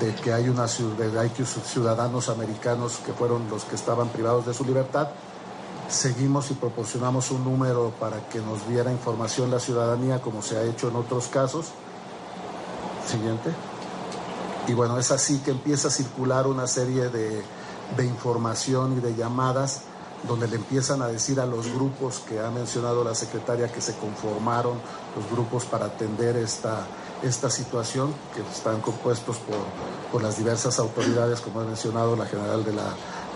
de que hay, una, hay ciudadanos americanos que fueron los que estaban privados de su libertad. Seguimos y proporcionamos un número para que nos diera información la ciudadanía, como se ha hecho en otros casos. Siguiente. Y bueno, es así que empieza a circular una serie de, de información y de llamadas donde le empiezan a decir a los grupos que ha mencionado la secretaria que se conformaron, los grupos para atender esta, esta situación, que están compuestos por, por las diversas autoridades, como he mencionado, la General de la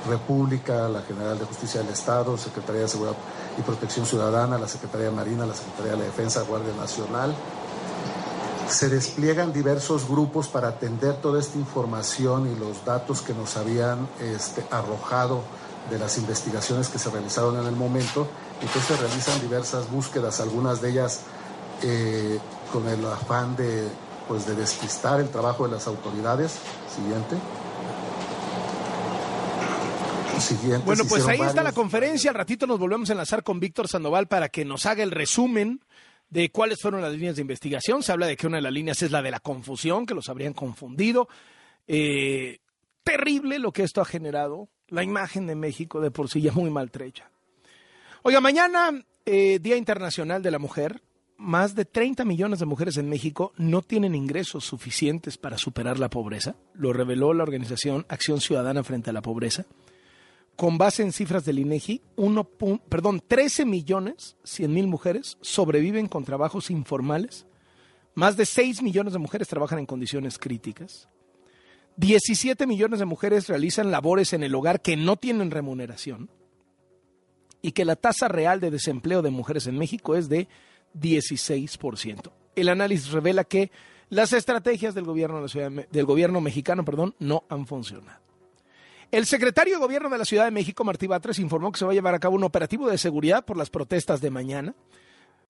República, la General de Justicia del Estado, Secretaría de Seguridad y Protección Ciudadana, la Secretaría Marina, la Secretaría de la Defensa, Guardia Nacional. Se despliegan diversos grupos para atender toda esta información y los datos que nos habían este, arrojado de las investigaciones que se realizaron en el momento. Entonces se realizan diversas búsquedas, algunas de ellas eh, con el afán de, pues, de despistar el trabajo de las autoridades. Siguiente. Siguiente, bueno, pues ahí está la conferencia. Al ratito nos volvemos a enlazar con Víctor Sandoval para que nos haga el resumen de cuáles fueron las líneas de investigación. Se habla de que una de las líneas es la de la confusión, que los habrían confundido. Eh, terrible lo que esto ha generado la imagen de México de por sí ya muy maltrecha. Oiga, mañana, eh, Día Internacional de la Mujer, más de 30 millones de mujeres en México no tienen ingresos suficientes para superar la pobreza, lo reveló la organización Acción Ciudadana frente a la Pobreza. Con base en cifras del INEGI, uno, perdón, 13 millones 100 mil mujeres sobreviven con trabajos informales Más de 6 millones de mujeres trabajan en condiciones críticas. 17 millones de mujeres realizan labores en el hogar que no tienen remuneración. Y que la tasa real de desempleo de mujeres en México es de 16%. El análisis revela que las estrategias del gobierno, de la ciudad, del gobierno mexicano no han funcionado. El secretario de Gobierno de la Ciudad de México, Martí Batres, informó que se va a llevar a cabo un operativo de seguridad por las protestas de mañana.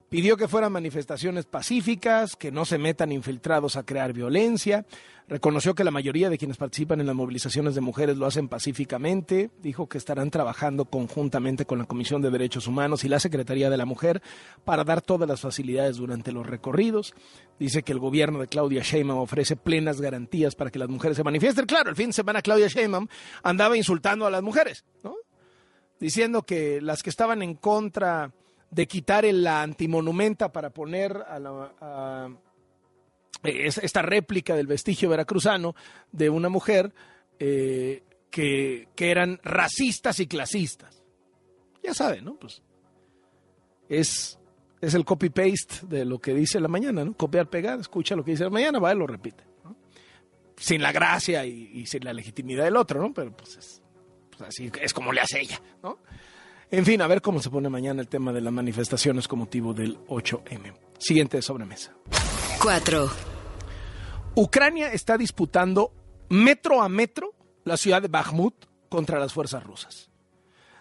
Pidió que fueran manifestaciones pacíficas, que no se metan infiltrados a crear violencia. Reconoció que la mayoría de quienes participan en las movilizaciones de mujeres lo hacen pacíficamente. Dijo que estarán trabajando conjuntamente con la Comisión de Derechos Humanos y la Secretaría de la Mujer para dar todas las facilidades durante los recorridos. Dice que el gobierno de Claudia Sheinbaum ofrece plenas garantías para que las mujeres se manifiesten. Claro, el fin de semana Claudia Sheinbaum andaba insultando a las mujeres, ¿no? Diciendo que las que estaban en contra de quitar la antimonumenta para poner a la, esta réplica del vestigio veracruzano de una mujer eh, que, que, eran racistas y clasistas. Ya saben, ¿no? Pues es, es el copy-paste de lo que dice la mañana, ¿no? Copiar, pegar, escucha lo que dice la mañana, va y lo repite. Sin la gracia y, sin la legitimidad del otro, ¿no? Pero pues es, pues así es como le hace ella, ¿no? En fin, a ver cómo se pone mañana el tema de las manifestaciones con motivo del 8M. Siguiente sobremesa. 4. Ucrania está disputando metro a metro la ciudad de Bakhmut contra las fuerzas rusas.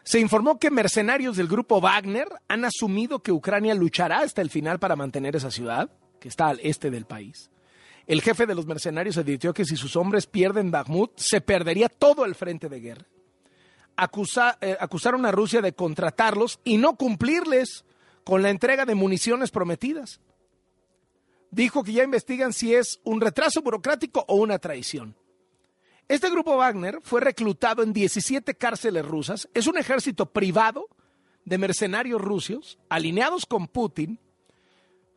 Se informó que mercenarios del grupo Wagner han asumido que Ucrania luchará hasta el final para mantener esa ciudad, que está al este del país. El jefe de los mercenarios advirtió que si sus hombres pierden Bakhmut, se perdería todo el frente de guerra eh, acusaron a Rusia de contratarlos y no cumplirles con la entrega de municiones prometidas. Dijo que ya investigan si es un retraso burocrático o una traición. Este grupo Wagner fue reclutado en 17 cárceles rusas. Es un ejército privado de mercenarios rusos alineados con Putin,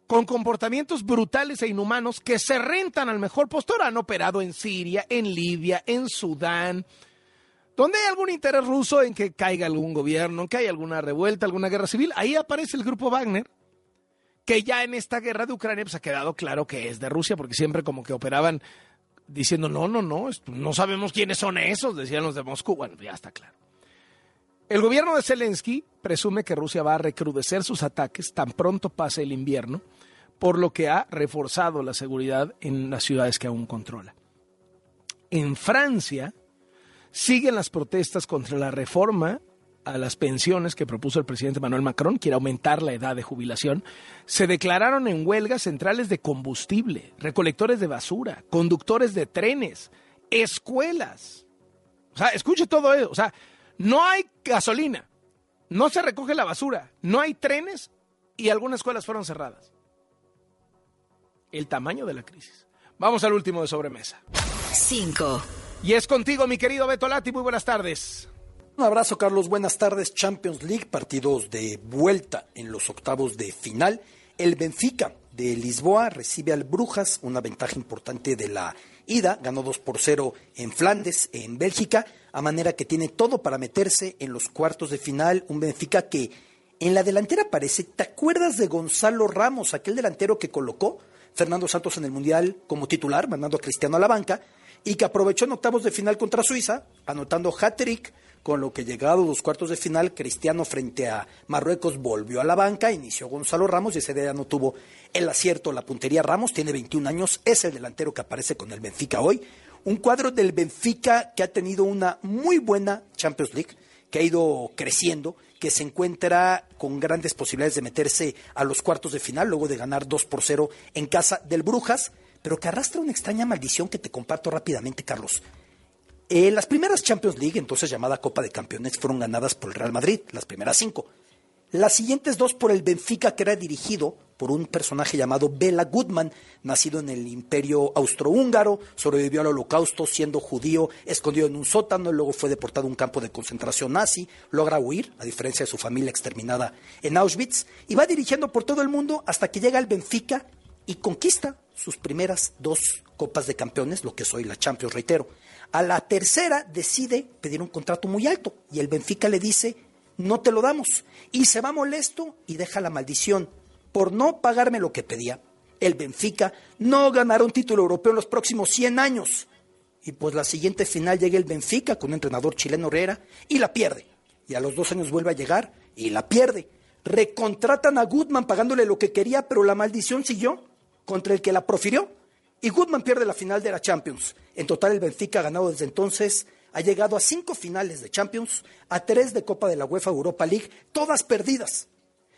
con comportamientos brutales e inhumanos que se rentan al mejor postor. Han operado en Siria, en Libia, en Sudán, donde hay algún interés ruso en que caiga algún gobierno, que haya alguna revuelta, alguna guerra civil, ahí aparece el grupo Wagner, que ya en esta guerra de Ucrania pues, ha quedado claro que es de Rusia, porque siempre como que operaban diciendo, no, no, no, no sabemos quiénes son esos, decían los de Moscú. Bueno, ya está claro. El gobierno de Zelensky presume que Rusia va a recrudecer sus ataques tan pronto pase el invierno, por lo que ha reforzado la seguridad en las ciudades que aún controla. En Francia, Siguen las protestas contra la reforma a las pensiones que propuso el presidente Manuel Macron, quiere aumentar la edad de jubilación, se declararon en huelga centrales de combustible, recolectores de basura, conductores de trenes, escuelas. O sea, escuche todo eso. O sea, no hay gasolina, no se recoge la basura, no hay trenes y algunas escuelas fueron cerradas. El tamaño de la crisis. Vamos al último de sobremesa. 5. Y es contigo, mi querido Beto Lati. Muy buenas tardes. Un abrazo, Carlos. Buenas tardes. Champions League, partidos de vuelta en los octavos de final. El Benfica de Lisboa recibe al Brujas, una ventaja importante de la ida. Ganó 2 por 0 en Flandes, en Bélgica, a manera que tiene todo para meterse en los cuartos de final. Un Benfica que en la delantera parece. ¿Te acuerdas de Gonzalo Ramos, aquel delantero que colocó Fernando Santos en el Mundial como titular, mandando a Cristiano a la banca? Y que aprovechó en octavos de final contra Suiza, anotando hat-trick, con lo que llegado a los cuartos de final, Cristiano frente a Marruecos volvió a la banca, inició Gonzalo Ramos y ese día no tuvo el acierto, la puntería. Ramos tiene 21 años, es el delantero que aparece con el Benfica hoy. Un cuadro del Benfica que ha tenido una muy buena Champions League, que ha ido creciendo, que se encuentra con grandes posibilidades de meterse a los cuartos de final, luego de ganar 2 por 0 en casa del Brujas pero que arrastra una extraña maldición que te comparto rápidamente, Carlos. Eh, las primeras Champions League, entonces llamada Copa de Campeones, fueron ganadas por el Real Madrid, las primeras cinco. Las siguientes dos por el Benfica, que era dirigido por un personaje llamado Bela Goodman, nacido en el imperio austrohúngaro, sobrevivió al holocausto siendo judío, escondido en un sótano, luego fue deportado a un campo de concentración nazi, logra huir, a diferencia de su familia exterminada en Auschwitz, y va dirigiendo por todo el mundo hasta que llega al Benfica y conquista sus primeras dos Copas de Campeones, lo que soy la Champions, reitero. A la tercera decide pedir un contrato muy alto y el Benfica le dice, no te lo damos. Y se va molesto y deja la maldición por no pagarme lo que pedía, el Benfica no ganará un título europeo en los próximos 100 años. Y pues la siguiente final llega el Benfica con un entrenador chileno Herrera y la pierde. Y a los dos años vuelve a llegar y la pierde. Recontratan a Goodman pagándole lo que quería, pero la maldición siguió contra el que la profirió. Y Goodman pierde la final de la Champions. En total el Benfica ha ganado desde entonces, ha llegado a cinco finales de Champions, a tres de Copa de la UEFA Europa League, todas perdidas.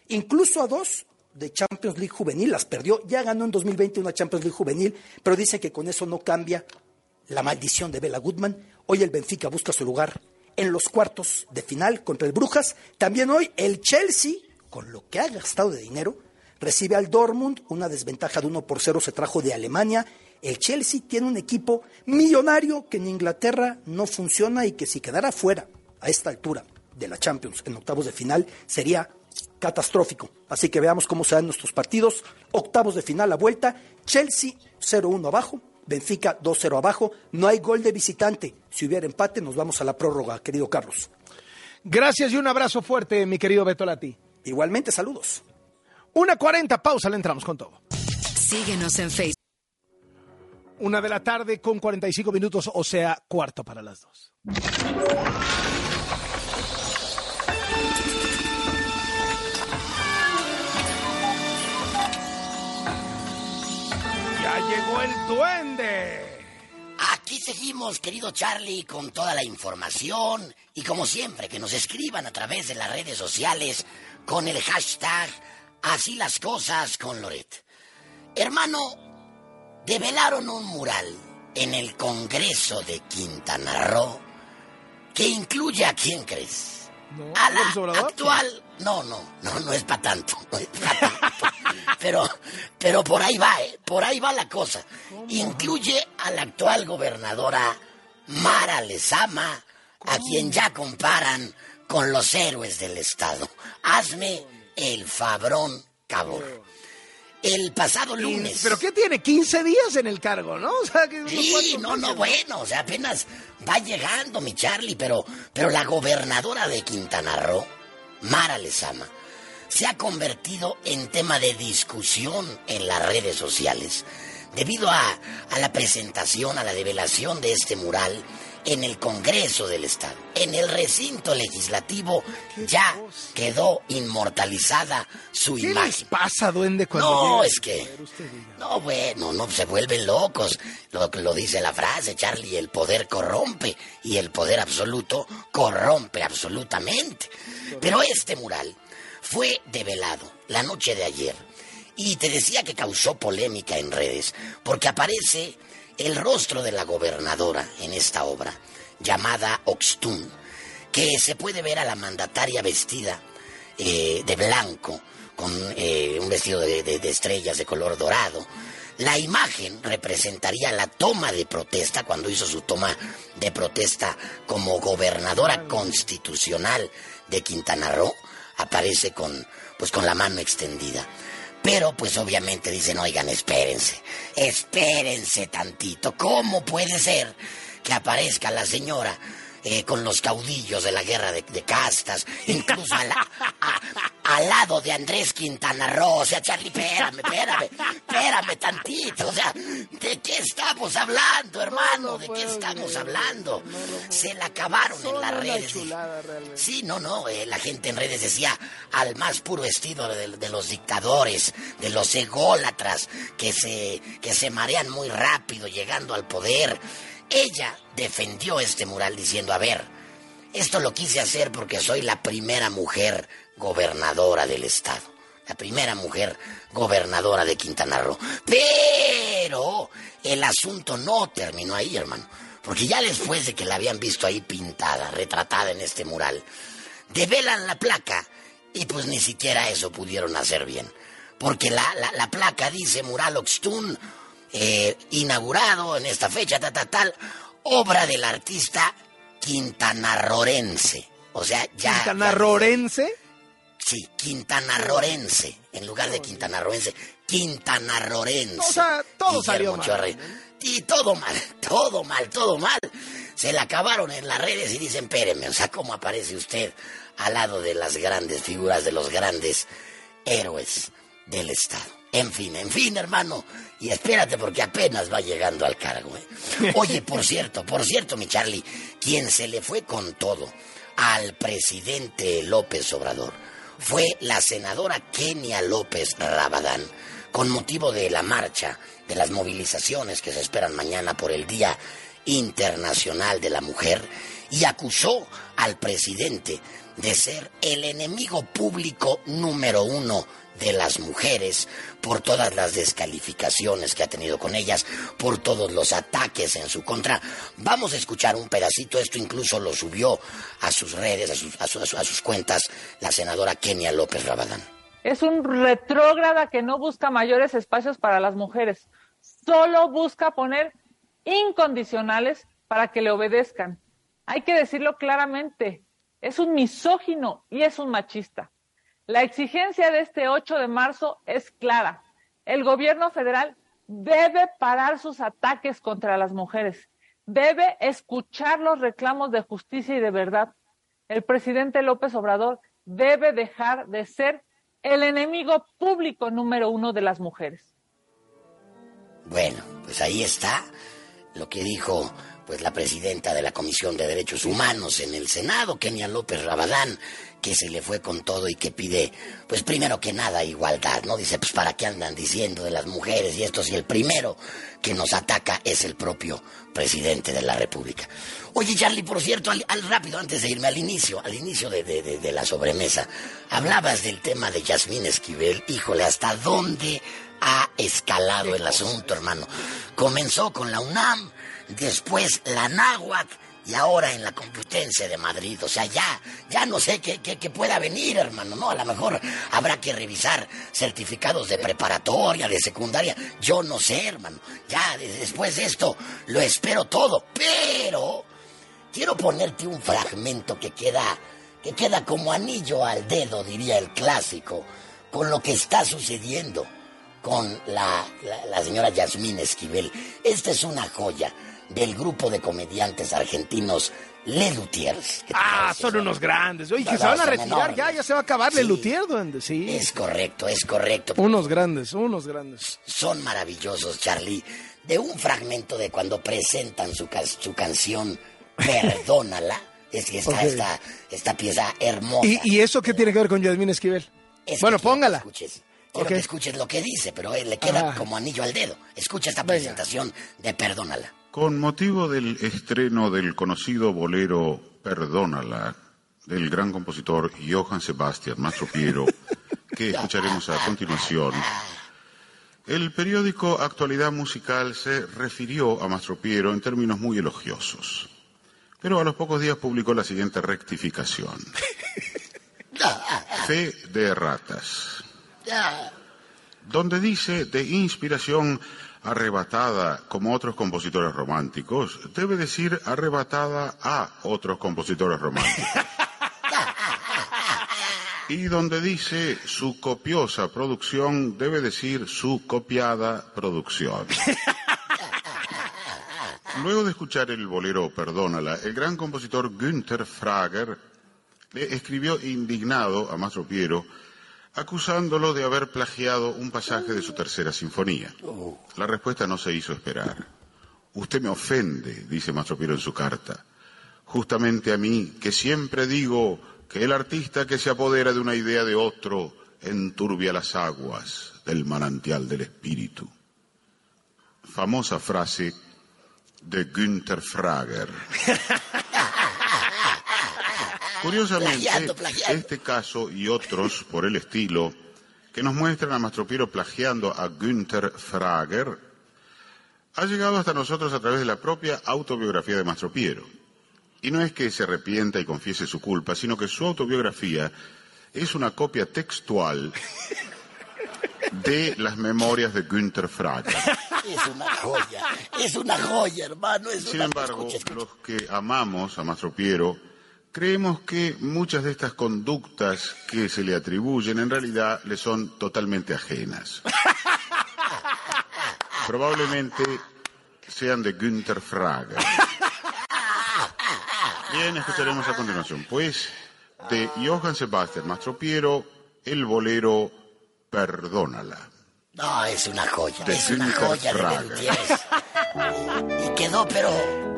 Incluso a dos de Champions League juvenil las perdió. Ya ganó en 2020 una Champions League juvenil, pero dice que con eso no cambia la maldición de Bela Goodman. Hoy el Benfica busca su lugar en los cuartos de final contra el Brujas. También hoy el Chelsea, con lo que ha gastado de dinero, recibe al Dortmund. Una desventaja de 1 por 0 se trajo de Alemania. El Chelsea tiene un equipo millonario que en Inglaterra no funciona y que si quedara fuera a esta altura de la Champions en octavos de final sería catastrófico. Así que veamos cómo se dan nuestros partidos. Octavos de final a vuelta. Chelsea 0-1 abajo. Benfica 2-0 abajo. No hay gol de visitante. Si hubiera empate, nos vamos a la prórroga, querido Carlos. Gracias y un abrazo fuerte, mi querido Beto Lati. Igualmente, saludos. Una 40, pausa, le entramos con todo. Síguenos en Facebook. Una de la tarde con 45 minutos, o sea, cuarto para las dos. Ya llegó el duende. Aquí seguimos, querido Charlie, con toda la información y como siempre que nos escriban a través de las redes sociales con el hashtag Así las cosas con Loret. Hermano, develaron un mural en el Congreso de Quintana Roo que incluye a quién crees? a la actual. No, no, no, no es para tanto. no es pa' tanto. <laughs> pero, pero por ahí va, ¿eh? por ahí va la cosa. Incluye a la actual gobernadora Mara Lezama, a quien ya comparan con los héroes del Estado. Hazme el fabrón cabor. El pasado lunes. ¿Pero qué tiene? 15 días en el cargo, ¿no? O sea, que Sí, ¿cuántos no, no, bueno, o sea, apenas va llegando mi Charlie, pero, pero la gobernadora de Quintana Roo, Mara Lezama, se ha convertido en tema de discusión en las redes sociales debido a, a la presentación, a la develación de este mural en el Congreso del Estado. En el recinto legislativo ya quedó inmortalizada su ¿Qué les imagen. pasa, duende, cuando No, es que... No, bueno, no se vuelven locos. Lo, lo dice la frase, Charlie, el poder corrompe y el poder absoluto corrompe absolutamente. Pero este mural fue develado la noche de ayer y te decía que causó polémica en redes porque aparece el rostro de la gobernadora en esta obra llamada Oxtun, que se puede ver a la mandataria vestida eh, de blanco, con eh, un vestido de, de- de estrellas de color dorado. La imagen representaría la toma de protesta cuando hizo su toma de protesta como gobernadora constitucional de Quintana Roo. Aparece con, pues, con la mano extendida. Pero pues obviamente dicen, oigan, espérense, espérense tantito. ¿Cómo puede ser que aparezca la señora eh, con los caudillos de la guerra de, de castas, incluso al, a- al lado de Andrés Quintana Roo? O sea, Charlie, espérame, espérame, espérame tantito. O sea, ¿de qué estamos hablando, hermano? ¿De qué estamos hablando? Se la acabaron en las redes. Sí, no, no, eh, la gente en redes decía al más puro estilo de, de los dictadores, de los ególatras que se, que se marean muy rápido llegando al poder. Ella defendió este mural diciendo, a ver, esto lo quise hacer porque soy la primera mujer gobernadora del estado. La primera mujer gobernadora de Quintana Roo. Pero el asunto no terminó ahí, hermano. Porque ya después de que la habían visto ahí pintada, retratada en este mural, develan la placa y pues ni siquiera eso pudieron hacer bien. Porque la, la, la placa dice Mural Oxtun, eh, inaugurado en esta fecha, tal, tal, tal, obra del artista quintanarrorense. O sea, ya... ¿Quintanarrorense? Sí, quintanarrorense, en lugar de quintanarroense, quintanarrorense. O sea, todo Guillermo salió mal. Y todo mal, <laughs> todo mal, todo mal. Se la acabaron en las redes y dicen, espéreme, o sea, ¿cómo aparece usted al lado de las grandes figuras, de los grandes héroes del Estado? En fin, en fin, hermano. Y espérate porque apenas va llegando al cargo. ¿eh? <laughs> Oye, por cierto, por cierto, mi Charlie, quien se le fue con todo al presidente López Obrador fue la senadora Kenia López Rabadán, con motivo de la marcha, de las movilizaciones que se esperan mañana por el Día Internacional de la Mujer, y acusó al presidente de ser el enemigo público número uno de las mujeres, por todas las descalificaciones que ha tenido con ellas, por todos los ataques en su contra. Vamos a escuchar un pedacito, esto incluso lo subió a sus redes, a sus, a sus, cuentas, la senadora Kenia López Rabadán. Es un retrógrada que no busca mayores espacios para las mujeres, solo busca poner incondicionales para que le obedezcan. Hay que decirlo claramente, es un misógino y es un machista. La exigencia de este 8 de marzo es clara. El gobierno federal debe parar sus ataques contra las mujeres. Debe escuchar los reclamos de justicia y de verdad. El presidente López Obrador debe dejar de ser el enemigo público número uno de las mujeres. Bueno, pues ahí está lo que dijo pues la presidenta de la Comisión de Derechos Humanos en el Senado, Kenia López Rabadán, que se le fue con todo y que pide, pues primero que nada, igualdad, ¿no? Dice, pues para qué andan diciendo de las mujeres y esto si el primero que nos ataca es el propio presidente de la República. Oye, Charlie, por cierto, al, rápido, antes de irme al inicio, al inicio de, de la sobremesa, hablabas del tema de Yasmín Esquivel, híjole, ¿hasta dónde ha escalado el asunto, hermano? Comenzó con la UNAM, después la náhuac y ahora en la Complutense de Madrid. O sea, ya, ya no sé qué, qué, pueda venir, hermano, ¿no? A lo mejor habrá que revisar certificados de preparatoria, de secundaria. Yo no sé, hermano. Ya después de esto lo espero todo. Pero quiero ponerte un fragmento que queda, que queda como anillo al dedo, diría el clásico, con lo que está sucediendo con la, la, la señora Yasmín Esquivel. Esta es una joya del grupo de comediantes argentinos Le Lutiers. Ah, son unos grandes. Oye, que se van a retirar ya, ya se va a acabar Le Lutiers, duende, sí. Es correcto, es correcto. Unos grandes, unos grandes. Son maravillosos, Charlie. De un fragmento de cuando presentan su, su canción <laughs> Perdónala. Es que está esta, esta, pieza hermosa. ¿Y, eso qué tiene que ver con Yasmín Esquivel? bueno, póngala. escuches. Quiero que escuches lo que dice, pero él le queda como anillo al dedo. Escucha esta presentación de Perdónala. Con motivo del estreno del conocido bolero Perdónala, del gran compositor Johann Sebastian Mastropiero, <laughs> que escucharemos a continuación, el periódico Actualidad Musical se refirió a Mastropiero en términos muy elogiosos. Pero a los pocos días publicó la siguiente rectificación. Fe de ratas. Donde dice de inspiración arrebatada como otros compositores románticos, debe decir arrebatada a otros compositores románticos. <laughs> Y donde dice su copiosa producción, debe decir su copiada producción. Luego de escuchar el bolero Perdónala, el gran compositor Günther Frager le escribió indignado a Mastro Piero acusándolo de haber plagiado un pasaje de su tercera sinfonía. La respuesta no se hizo esperar. Usted me ofende, dice Mastro Piero en su carta, justamente a mí, que siempre digo que el artista que se apodera de una idea de otro enturbia las aguas del manantial del espíritu. Famosa frase de Günther Frager. <laughs> Curiosamente, este caso y otros por el estilo que nos muestran a Mastropiero plagiando a Günther Frager ha llegado hasta nosotros a través de la propia autobiografía de Mastropiero. Y no es que se arrepienta y confiese su culpa, sino que su autobiografía es una copia textual de las memorias de Günther Frager. Es una joya, es una joya, hermano. Sin embargo, los que amamos a Mastropiero Creemos que muchas de estas conductas que se le atribuyen en realidad le son totalmente ajenas. <laughs> Probablemente sean de Günther Frager. Bien, escucharemos a continuación, pues, de Johann Sebastian Mastropiero, el bolero Perdónala. No, es una joya, De es una Günther joya de Frager. Gutiérrez. Y quedó, pero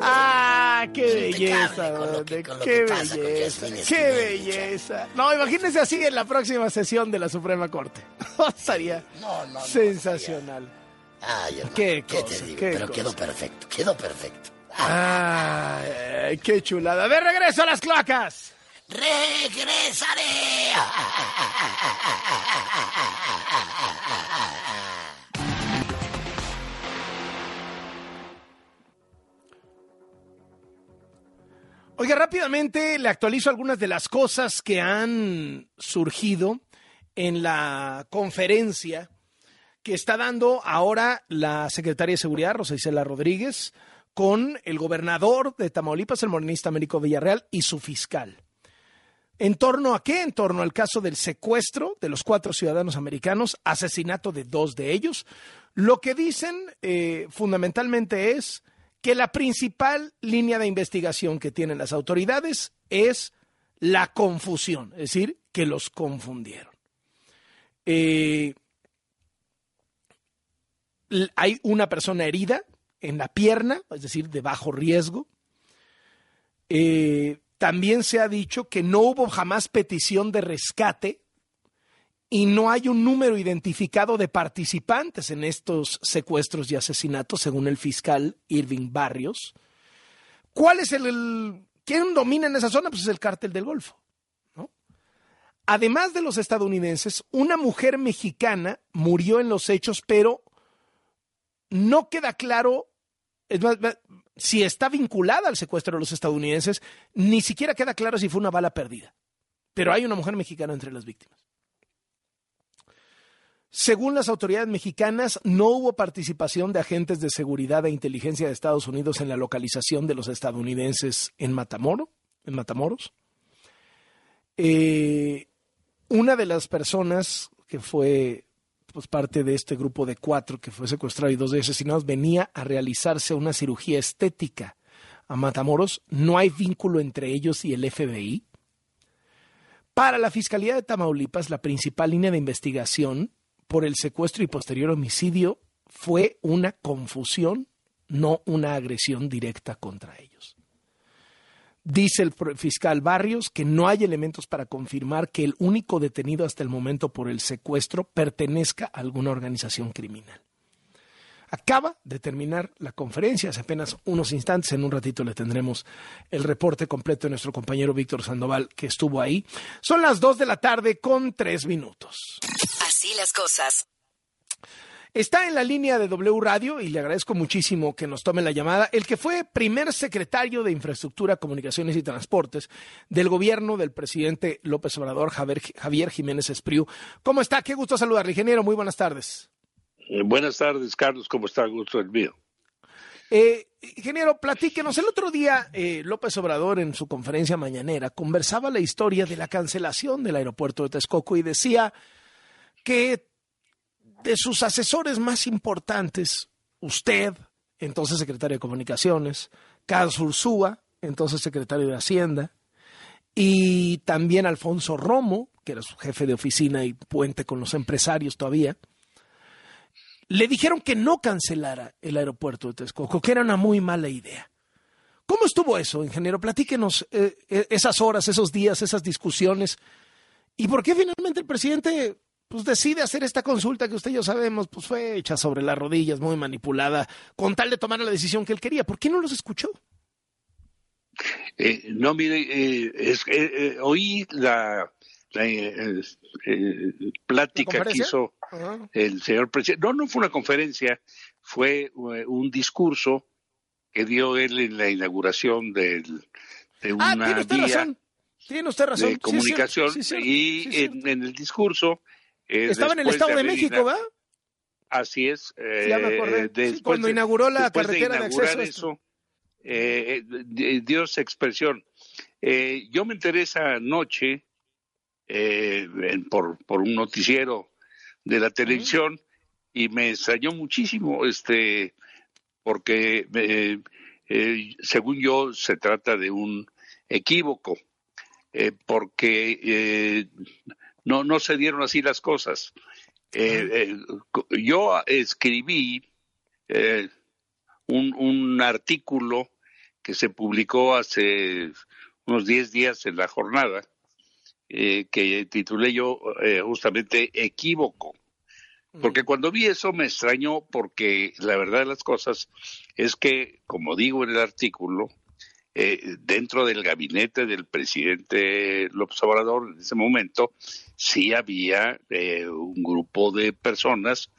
¡Ah, qué belleza! lo que- lo ¡Qué belleza! ¡Qué belleza! No, imagínese así en la próxima sesión de la Suprema Corte. <laughs> Estaría No, no, no, sensacional. Ay, hermano, Qué ¿qué, cosa, te digo? qué Pero cosa. quedó perfecto, quedó perfecto. Ay, qué chulada. De regreso a las cloacas. Regresaré. <laughs> Oiga, rápidamente le actualizo algunas de las cosas que han surgido en la conferencia que está dando ahora la secretaria de Seguridad, Rosa Isela Rodríguez, con el gobernador de Tamaulipas, el morenista Américo Villarreal, y su fiscal. ¿En torno a qué? En torno al caso del secuestro de los cuatro ciudadanos americanos, asesinato de dos de ellos. Lo que dicen eh, fundamentalmente es que la principal línea de investigación que tienen las autoridades es la confusión, es decir, que los confundieron. Eh, hay una persona herida en la pierna, es decir, de bajo riesgo. Eh, también se ha dicho que no hubo jamás petición de rescate y no hay un número identificado de participantes en estos secuestros y asesinatos, según el fiscal Irving Barrios. ¿Cuál es el, quién domina en esa zona? Pues es el cártel del Golfo. ¿no? Además de los estadounidenses, una mujer mexicana murió en los hechos, pero no queda claro es más, si está vinculada al secuestro de los estadounidenses, ni siquiera queda claro si fue una bala perdida. Pero hay una mujer mexicana entre las víctimas. Según las autoridades mexicanas, no hubo participación de agentes de seguridad e inteligencia de Estados Unidos en la localización de los estadounidenses en Matamoro, en Matamoros. Eh, una de las personas que fue pues, parte de este grupo de cuatro que fue secuestrado y dos de asesinados venía a realizarse una cirugía estética a Matamoros. No hay vínculo entre ellos y el FBI. Para la Fiscalía de Tamaulipas, la principal línea de investigación por el secuestro y posterior homicidio fue una confusión, no una agresión directa contra ellos. Dice el fiscal Barrios que no hay elementos para confirmar que el único detenido hasta el momento por el secuestro pertenezca a alguna organización criminal. Acaba de terminar la conferencia hace apenas unos instantes. En un ratito le tendremos el reporte completo de nuestro compañero Víctor Sandoval, que estuvo ahí. Son las dos de la tarde con tres minutos. Así las cosas. Está en la línea de W Radio y le agradezco muchísimo que nos tome la llamada el que fue primer secretario de Infraestructura, Comunicaciones y Transportes del gobierno del presidente López Obrador, Javier, Javier Jiménez Espriu. ¿Cómo está? Qué gusto saludarle, ingeniero. Muy buenas tardes. Eh, Buenas tardes, Carlos. ¿Cómo está? Gusto el mío. Eh, ingeniero, platíquenos. El otro día, eh, López Obrador, en su conferencia mañanera, conversaba la historia de la cancelación del aeropuerto de Texcoco y decía que de sus asesores más importantes, usted, entonces secretario de Comunicaciones, Carlos Ursúa, entonces secretario de Hacienda, y también Alfonso Romo, que era su jefe de oficina y puente con los empresarios todavía, le dijeron que no cancelara el aeropuerto de Texcoco, que era una muy mala idea. ¿Cómo estuvo eso, ingeniero? Platíquenos eh, eh, esas horas, esos días, esas discusiones. ¿Y por qué finalmente el presidente pues, decide hacer esta consulta que usted y yo sabemos, pues fue hecha sobre las rodillas, muy manipulada, con tal de tomar la decisión que él quería? ¿Por qué no los escuchó? Eh, no, mire, eh, es, que, eh, oí la, la eh, eh, plática que hizo el señor presidente. No, no fue una conferencia, fue eh, un discurso que dio él en la inauguración del, de una Ah, tiene usted vía razón. Tiene usted razón. de comunicación sí, y en el discurso... eh, Estaba en el Estado de, México, ¿verdad? Así es. eh, Ya me acordé. Sí, después cuando inauguró la carretera de acceso eso, eh, eh, dio esa expresión. Eh, yo me enteré esa noche eh, por, por un noticiero de la televisión y me extrañó muchísimo, este, porque eh, eh, según yo se trata de un equívoco, eh, porque eh, no, no se dieron así las cosas. Eh, eh, yo escribí eh, un, un artículo que se publicó hace unos 10 días en la jornada, que titulé yo justamente Equívoco. Porque cuando vi eso me extrañó porque la verdad de las cosas es que, como digo en el artículo, eh, dentro del gabinete del presidente López Obrador en ese momento sí había eh, un grupo de personas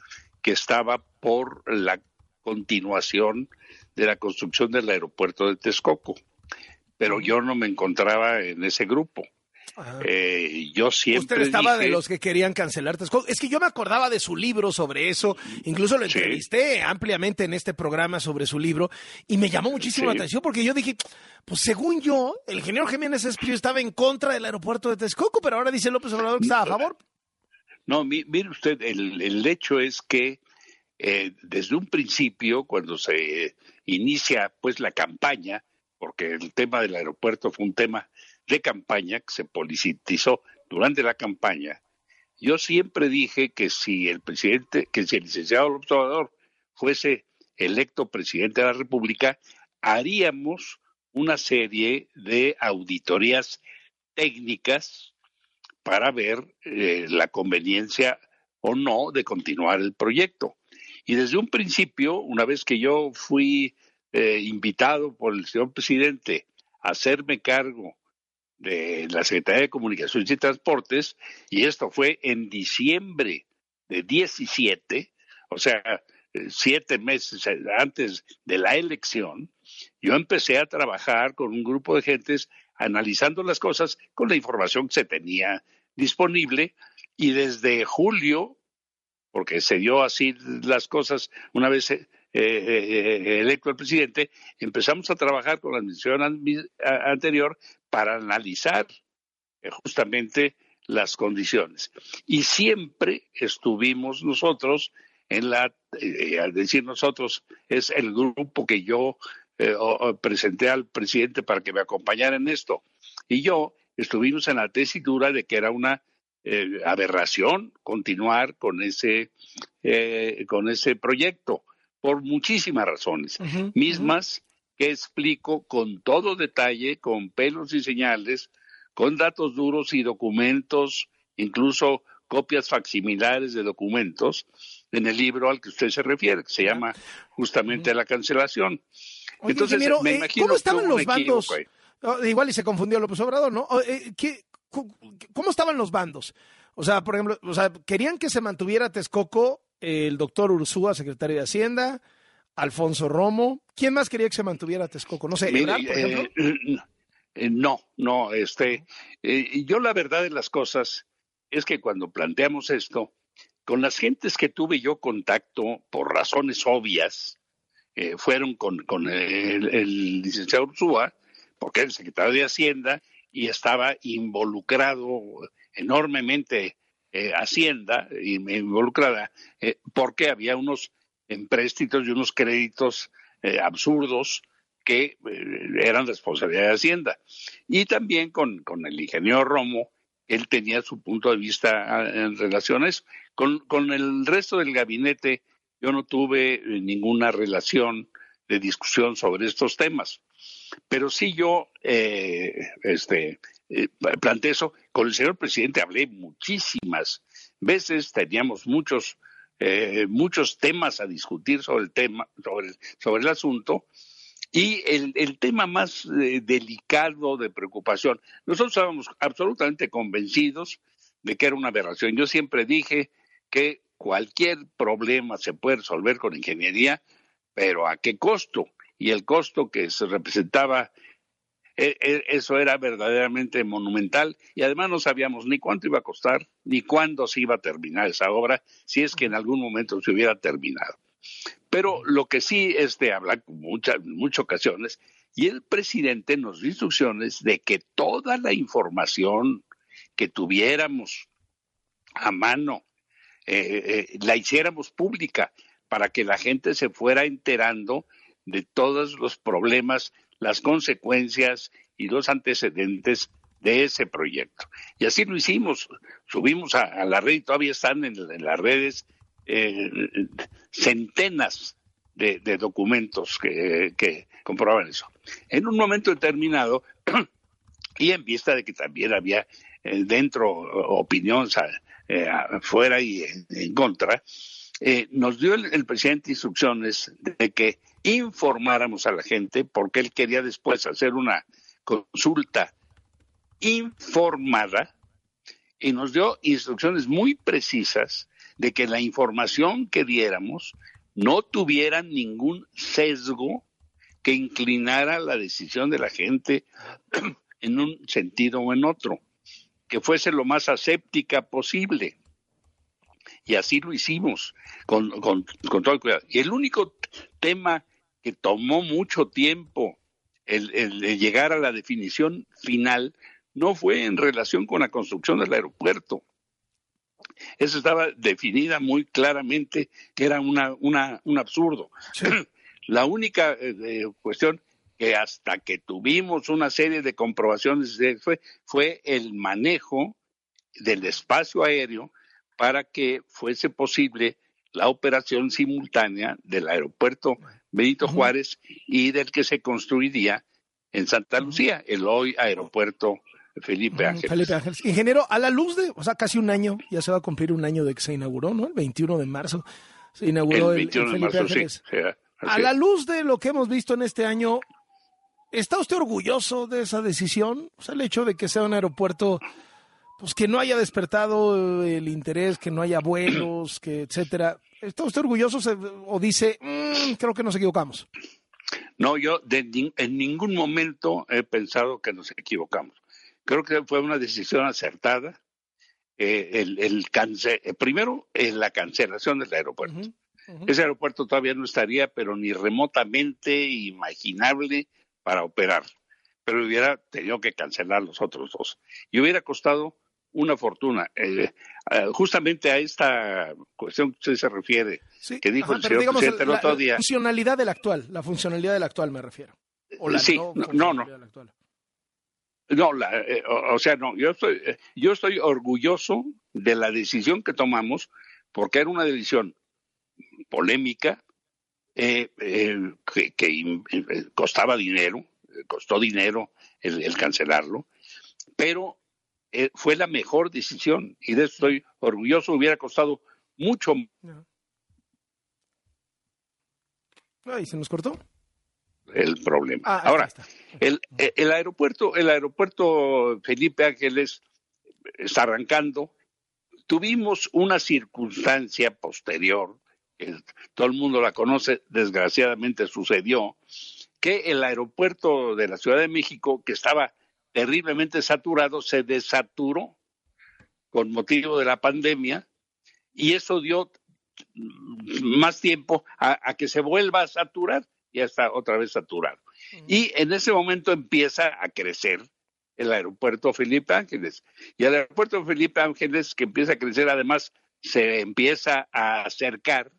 que estaba por la continuación de la construcción del aeropuerto de Texcoco, pero yo no me encontraba en ese grupo. Eh, yo siempre. Usted estaba dije, de los que querían cancelar. Es que yo me acordaba de su libro sobre eso. Incluso lo entrevisté ampliamente en este programa sobre su libro. Y me llamó muchísimo Sí. la atención porque yo dije, pues según yo, el ingeniero Jiménez Espriu estaba en contra del aeropuerto de Texcoco, pero ahora dice López Obrador que estaba a favor. No, mi- mire usted, el, el hecho es que eh, desde un principio, cuando se inicia pues la campaña, porque el tema del aeropuerto fue un tema de campaña que se politizó durante la campaña, yo siempre dije que si el presidente, que si el licenciado López Obrador fuese electo presidente de la República, haríamos una serie de auditorías técnicas para ver eh, la conveniencia o no de continuar el proyecto. Y desde un principio, una vez que yo fui eh, invitado por el señor presidente a hacerme cargo de la Secretaría de Comunicaciones y Transportes, y esto fue en diciembre de 17, o sea, eh, siete meses antes de la elección, yo empecé a trabajar con un grupo de gentes analizando las cosas con la información que se tenía disponible y desde julio, porque se dio así las cosas una vez eh, eh, electo el presidente, empezamos a trabajar con la administración anterior para analizar eh, justamente las condiciones. Y siempre estuvimos nosotros en la, eh, al decir nosotros, es el grupo que yo eh, presenté al presidente para que me acompañara en esto. Y yo estuvimos en la tesitura de que era una eh, aberración continuar con ese, con ese proyecto, por muchísimas razones, mismas que explico con todo detalle, con pelos y señales, con datos duros y documentos, incluso copias facsimilares de documentos, en el libro al que usted se refiere, que se llama justamente La cancelación. Oye, Entonces, me eh, imagino ¿cómo estaban los bandos? Oh, igual y se confundió López Obrador, ¿no? Eh, ¿qué- cu- ¿Cómo estaban los bandos? O sea, por ejemplo, o sea, querían que se mantuviera Texcoco el doctor Ursúa, secretario de Hacienda, Alfonso Romo. ¿Quién más quería que se mantuviera Texcoco? No sé, Mire, Ebrard, por ejemplo. eh, eh, no, no, este, eh, yo la verdad de las cosas es que cuando planteamos esto, con las gentes que tuve yo contacto por razones obvias, fueron con, con el, el licenciado Ursúa, porque era el secretario de Hacienda y estaba involucrado enormemente Hacienda, y me involucrada, porque había unos empréstitos y unos créditos eh, absurdos que eh, eran responsabilidad de Hacienda. Y también con, con el ingeniero Romo, él tenía su punto de vista ah, en relación a eso. Con, con el resto del gabinete yo no tuve eh, ninguna relación de discusión sobre estos temas. Pero sí yo eh, este, eh, planteé eso. Con el señor presidente hablé muchísimas veces, teníamos muchos, eh, muchos temas a discutir sobre el tema, sobre el, sobre el asunto. Y el, el tema más eh, delicado de preocupación, nosotros estábamos absolutamente convencidos de que era una aberración. Yo siempre dije que cualquier problema se puede resolver con ingeniería, pero ¿a qué costo? Y el costo que se representaba, eso era verdaderamente monumental y además no sabíamos ni cuánto iba a costar, ni cuándo se iba a terminar esa obra, si es que en algún momento se hubiera terminado. Pero lo que sí es de hablar con muchas, muchas ocasiones, y el presidente nos dio instrucciones de que toda la información que tuviéramos a mano eh, eh, la hiciéramos pública para que la gente se fuera enterando de todos los problemas, las consecuencias y los antecedentes de ese proyecto. Y así lo hicimos. Subimos a, la red y todavía están en, las redes eh, centenas de, documentos que, que eso. En un momento determinado, <clears throat> y en vista de que también había eh, dentro opinión eh, afuera y en, contra, eh, nos dio el, presidente instrucciones de que informáramos a la gente porque él quería después hacer una consulta informada y nos dio instrucciones muy precisas de que la información que diéramos no tuviera ningún sesgo que inclinara la decisión de la gente <clears throat> en un sentido o en otro, que fuese lo más aséptica posible. Y así lo hicimos, con, todo el cuidado. Y el único tema que tomó mucho tiempo el, llegar a la definición final no fue en relación con la construcción del aeropuerto. Eso estaba definida muy claramente que era una, un absurdo. <clears throat> La única eh, eh, cuestión que hasta que tuvimos una serie de comprobaciones fue, fue el manejo del espacio aéreo para que fuese posible la operación simultánea del aeropuerto Benito Juárez y del que se construiría en Santa Lucía, el hoy aeropuerto Felipe Ángeles. Felipe Ángeles. Ingeniero, a la luz de, o sea, casi un año, ya se va a cumplir un año de que se inauguró, ¿no? El 21 de marzo se inauguró el, 21 de marzo, Sí, a la luz de lo que hemos visto en este año, ¿está usted orgulloso de esa decisión? O sea, el hecho de que sea un aeropuerto pues que no haya despertado el interés, que no haya vuelos, que etcétera. ¿Está usted orgulloso o dice, mm, creo que nos equivocamos? No, yo en ningún momento he pensado que nos equivocamos. Creo que fue una decisión acertada. Eh, el, el eh, primero, en la cancelación del aeropuerto. Ese aeropuerto todavía no estaría, pero ni remotamente imaginable para operar. Pero hubiera tenido que cancelar los otros dos. Y hubiera costado una fortuna. Eh, eh, justamente a esta cuestión que usted se refiere, que dijo el señor presidente el otro día. La funcionalidad del actual, la funcionalidad del actual me refiero. sí, no, no. No, eh, o, sea, no, yo estoy, yo estoy orgulloso de la decisión que tomamos, porque era una decisión polémica, que, costaba dinero, costó dinero el cancelarlo, pero eh, fue la mejor decisión y de eso estoy orgulloso. Hubiera costado mucho. Ay, se nos cortó. El problema. Ah, Ahora, el, eh, el, aeropuerto, el aeropuerto Felipe Ángeles está arrancando. Tuvimos una circunstancia posterior, que todo el mundo la conoce, desgraciadamente sucedió, que el aeropuerto de la Ciudad de México, que estaba terriblemente saturado, se desaturó con motivo de la pandemia y eso dio más tiempo a, que se vuelva a saturar y está otra vez saturado. Y en ese momento empieza a crecer el aeropuerto Felipe Ángeles. Y el aeropuerto Felipe Ángeles, que empieza a crecer, además se empieza a acercar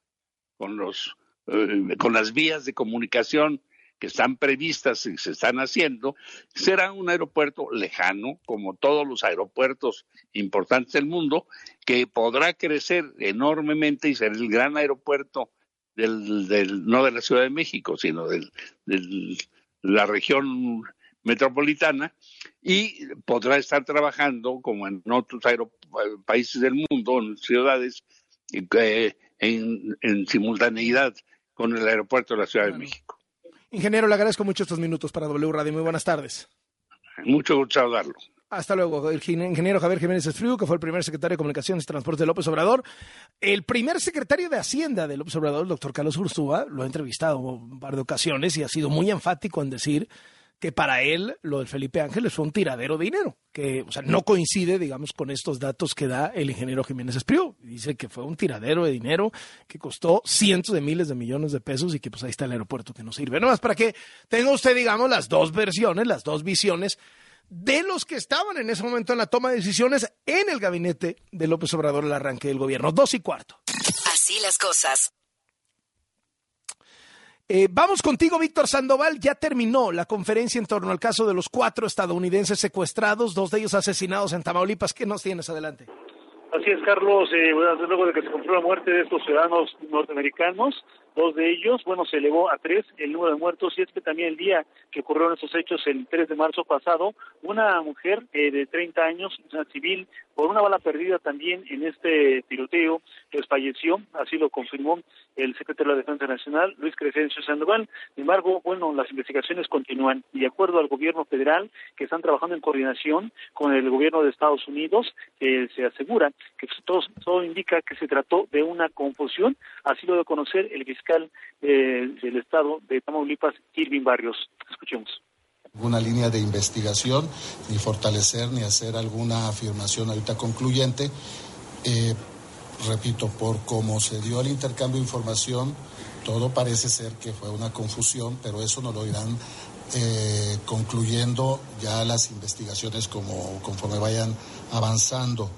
con los eh, con las vías de comunicación que están previstas y se están haciendo, será un aeropuerto lejano, como todos los aeropuertos importantes del mundo, que podrá crecer enormemente y ser el gran aeropuerto del, del no de la Ciudad de México, sino de la región metropolitana y podrá estar trabajando como en otros países del mundo, en ciudades, eh, en, en simultaneidad con el aeropuerto de la Ciudad de México. Ingeniero, le agradezco mucho estos minutos para W Radio. Muy buenas tardes. Mucho gusto saludarlo. Hasta luego, el ingeniero Javier Jiménez Esfriu, que fue el primer secretario de Comunicaciones y Transporte de López Obrador. El primer secretario de Hacienda de López Obrador, el doctor Carlos Ursúa, lo ha entrevistado un par de ocasiones y ha sido muy enfático en decir que para él lo del Felipe Ángeles fue un tiradero de dinero, que o sea, no coincide, digamos, con estos datos que da el ingeniero Jiménez Espriu. Dice que fue un tiradero de dinero que costó cientos de miles de millones de pesos y que pues ahí está el aeropuerto que no sirve. No más para que tenga usted, digamos, las dos versiones, las dos visiones de los que estaban en ese momento en la toma de decisiones en el gabinete de López Obrador el arranque del gobierno. Dos y cuarto. Así las cosas. Eh, vamos contigo, Víctor Sandoval. Ya terminó la conferencia en torno al caso de los cuatro estadounidenses secuestrados, dos de ellos asesinados en Tamaulipas. ¿Qué nos tienes adelante? Así es, Carlos. Eh, luego de que se compró la muerte de estos ciudadanos norteamericanos, dos de ellos, bueno, se elevó a tres el número de muertos y es que también el día que ocurrieron estos hechos, el 3 de marzo pasado, una mujer eh, de 30 años, una civil, por una bala perdida también en este tiroteo, pues falleció, así lo confirmó el secretario de la Defensa Nacional, Luis Crescencio Sandoval. Sin embargo, bueno, las investigaciones continúan y de acuerdo al gobierno federal, que están trabajando en coordinación con el gobierno de Estados Unidos, eh, se asegura que todo, indica que se trató de una confusión, así lo de conocer el fiscal eh, del estado de Tamaulipas, Irving Barrios. Escuchemos alguna línea de investigación, ni fortalecer, ni hacer alguna afirmación ahorita concluyente. Eh, repito, por cómo se dio el intercambio de información, todo parece ser que fue una confusión, pero eso no lo irán eh, concluyendo ya las investigaciones como, conforme vayan avanzando.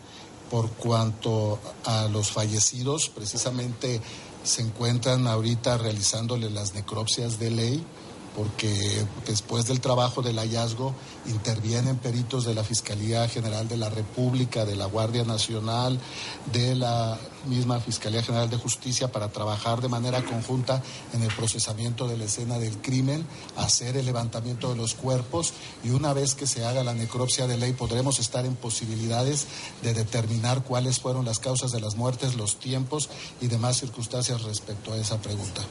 Por cuanto a los fallecidos, precisamente se encuentran ahorita realizándole las necropsias de ley porque después del trabajo del hallazgo intervienen peritos de la Fiscalía General de la República, de la Guardia Nacional, de la misma Fiscalía General de Justicia para trabajar de manera conjunta en el procesamiento de la escena del crimen, hacer el levantamiento de los cuerpos y una vez que se haga la necropsia de ley podremos estar en posibilidades de determinar cuáles fueron las causas de las muertes, los tiempos y demás circunstancias respecto a esa pregunta.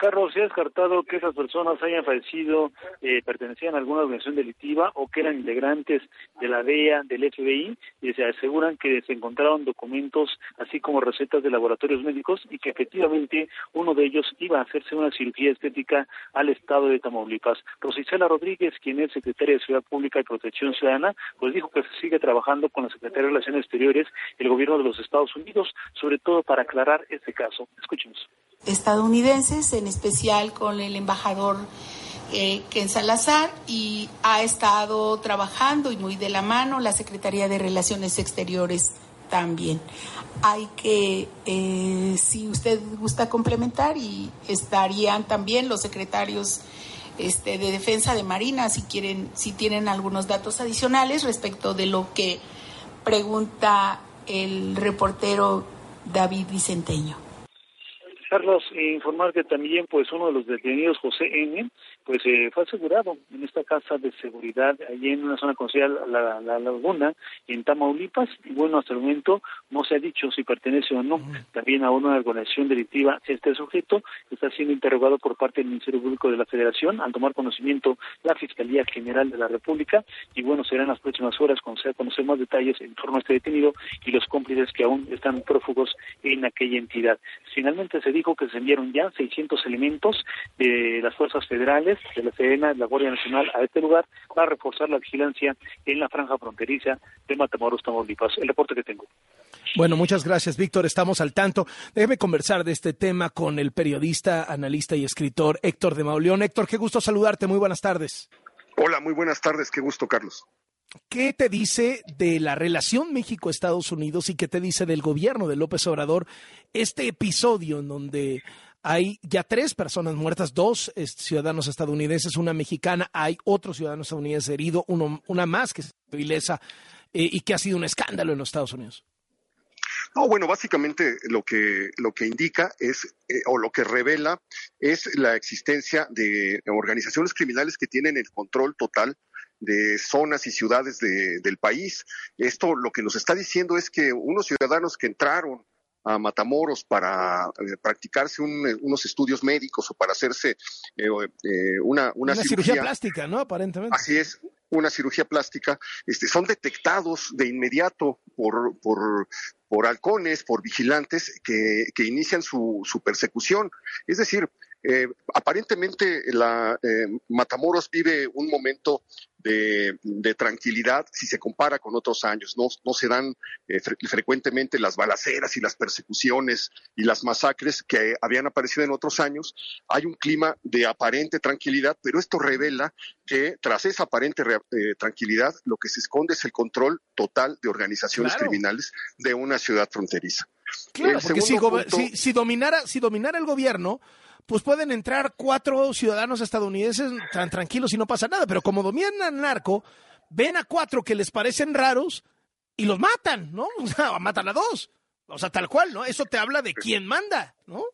Carlos, se ha descartado que esas personas hayan fallecido, eh, pertenecían a alguna organización delictiva o que eran integrantes de la DEA, del FBI, y se aseguran que se encontraron documentos, así como recetas de laboratorios médicos, y que efectivamente uno de ellos iba a hacerse una cirugía estética al estado de Tamaulipas. Rosicela Rodríguez, quien es secretaria de Ciudad Pública y Protección Ciudadana, pues dijo que se sigue trabajando con la Secretaría de Relaciones Exteriores el gobierno de los Estados Unidos, sobre todo para aclarar este caso. Escuchemos estadounidenses, en especial con el embajador eh, Ken Salazar, y ha estado trabajando y muy de la mano la Secretaría de Relaciones Exteriores también. Hay que, eh, si usted gusta complementar, y estarían también los secretarios este, de Defensa de Marina, si quieren, si tienen algunos datos adicionales respecto de lo que pregunta el reportero David Vicenteño. Carlos, eh, informar que también pues uno de los detenidos, José N., pues eh, fue asegurado en esta casa de seguridad allí en una zona conocida la, la, Laguna, en Tamaulipas, y bueno, hasta el momento no se ha dicho si pertenece o no. También a una organización delictiva este sujeto, está siendo interrogado por parte del Ministerio Público de la Federación al tomar conocimiento la Fiscalía General de la República, y bueno, serán las próximas horas cuando se conocer más detalles en torno a este detenido y los cómplices que aún están prófugos en aquella entidad. Finalmente se dijo que se enviaron ya 600 elementos de las fuerzas federales, de la Sedena, de la Guardia Nacional a este lugar para reforzar la vigilancia en la franja fronteriza de Matamoros, Tamaulipas. El reporte que tengo. Bueno, muchas gracias, Víctor. Estamos al tanto. Déjeme conversar de este tema con el periodista, analista y escritor Héctor de Mauleón. Héctor, qué gusto saludarte. Muy buenas tardes. Hola, muy buenas tardes. Qué gusto, Carlos. ¿Qué te dice de la relación México-Estados Unidos y qué te dice del gobierno de López Obrador este episodio en donde hay ya tres personas muertas, dos ciudadanos estadounidenses, una mexicana, hay otro ciudadano estadounidense herido, uno, una más que es vilesa eh, y que ha sido un escándalo en los Estados Unidos? No, bueno, básicamente lo que, lo que indica es, eh, o lo que revela, es la existencia de organizaciones criminales que tienen el control total de zonas y ciudades del país. Esto lo que nos está diciendo es que unos ciudadanos que entraron a Matamoros para eh, practicarse unos estudios médicos o para hacerse eh, eh, una, una, cirugía, plástica, ¿no? Aparentemente. Así es, una cirugía plástica, este, son detectados de inmediato por, por, por halcones, por vigilantes que, que inician su, su persecución. Es decir, eh, aparentemente la eh, Matamoros vive un momento de, tranquilidad si se compara con otros años. No, no se dan eh, frecuentemente las balaceras y las persecuciones y las masacres que habían aparecido en otros años. Hay un clima de aparente tranquilidad, pero esto revela que tras esa aparente tranquilidad lo que se esconde es el control total de organizaciones criminales de una ciudad fronteriza. Claro, porque si, si, dominara, si dominara el gobierno, pues pueden entrar cuatro ciudadanos estadounidenses tan tranquilos y no pasa nada. Pero como dominan narco, ven a cuatro que les parecen raros y los matan, ¿no? <laughs> O sea, matan a dos. O sea, tal cual, ¿no? Eso te habla de quién manda, ¿no?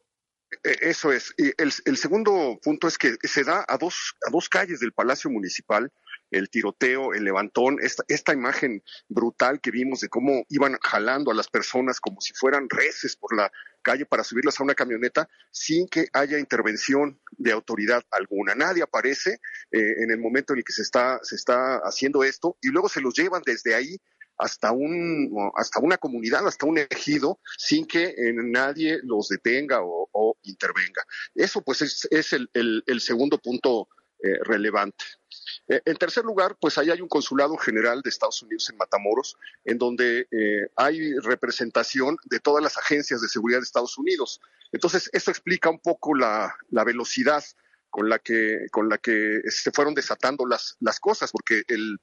Eh, Eso es. Y el, el segundo punto es que se da a dos, a dos calles del Palacio Municipal el tiroteo, el levantón, esta, esta imagen brutal que vimos de cómo iban jalando a las personas como si fueran reces por la calle para subirlas a una camioneta sin que haya intervención de autoridad alguna. Nadie aparece eh, en el momento en el que se está, se está haciendo esto y luego se los llevan desde ahí hasta un hasta una comunidad, hasta un ejido, sin que eh, nadie los detenga o, intervenga. Eso pues es, es el segundo punto eh, relevante. Eh, en tercer lugar, pues ahí hay un consulado general de Estados Unidos en Matamoros, en donde eh, hay representación de todas las agencias de seguridad de Estados Unidos. Entonces, esto explica un poco la, velocidad con la que con la que se fueron desatando las, cosas, porque el,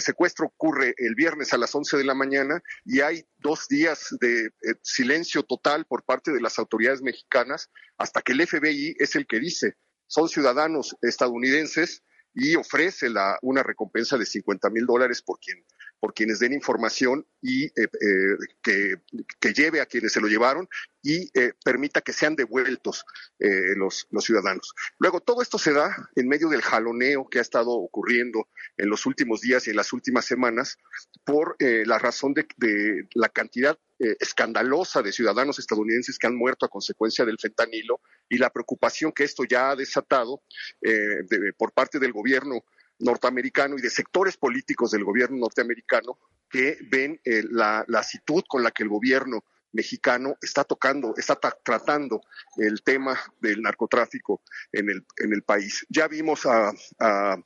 secuestro ocurre el viernes a las 11 de la mañana y hay dos días de eh, silencio total por parte de las autoridades mexicanas hasta que el FBI es el que dice son ciudadanos estadounidenses y ofrece la, una recompensa de 50 mil dólares por quien por quienes den información y eh, eh, que, que, lleve a quienes se lo llevaron y eh, permita que sean devueltos eh, los, los, ciudadanos. Luego, todo esto se da en medio del jaloneo que ha estado ocurriendo en los últimos días y en las últimas semanas por eh, la razón de, de la cantidad escandalosa de ciudadanos estadounidenses que han muerto a consecuencia del fentanilo y la preocupación que esto ya ha desatado de, por parte del gobierno norteamericano y de sectores políticos del gobierno norteamericano que ven eh, la lasitud con la que el gobierno mexicano está tocando, está tratando el tema del narcotráfico en el, en el país. Ya vimos a, a,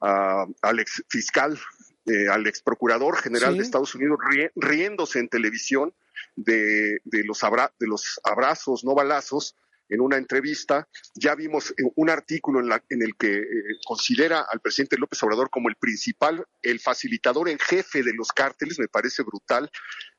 a al ex fiscal, eh, al ex procurador general ¿Sí? de Estados Unidos ri, riéndose en televisión de, de, los abra, de los abrazos, no balazos, en una entrevista. Ya vimos eh, un artículo en, la, en el que eh, considera al presidente López Obrador como el principal, el facilitador en jefe de los cárteles. Me parece brutal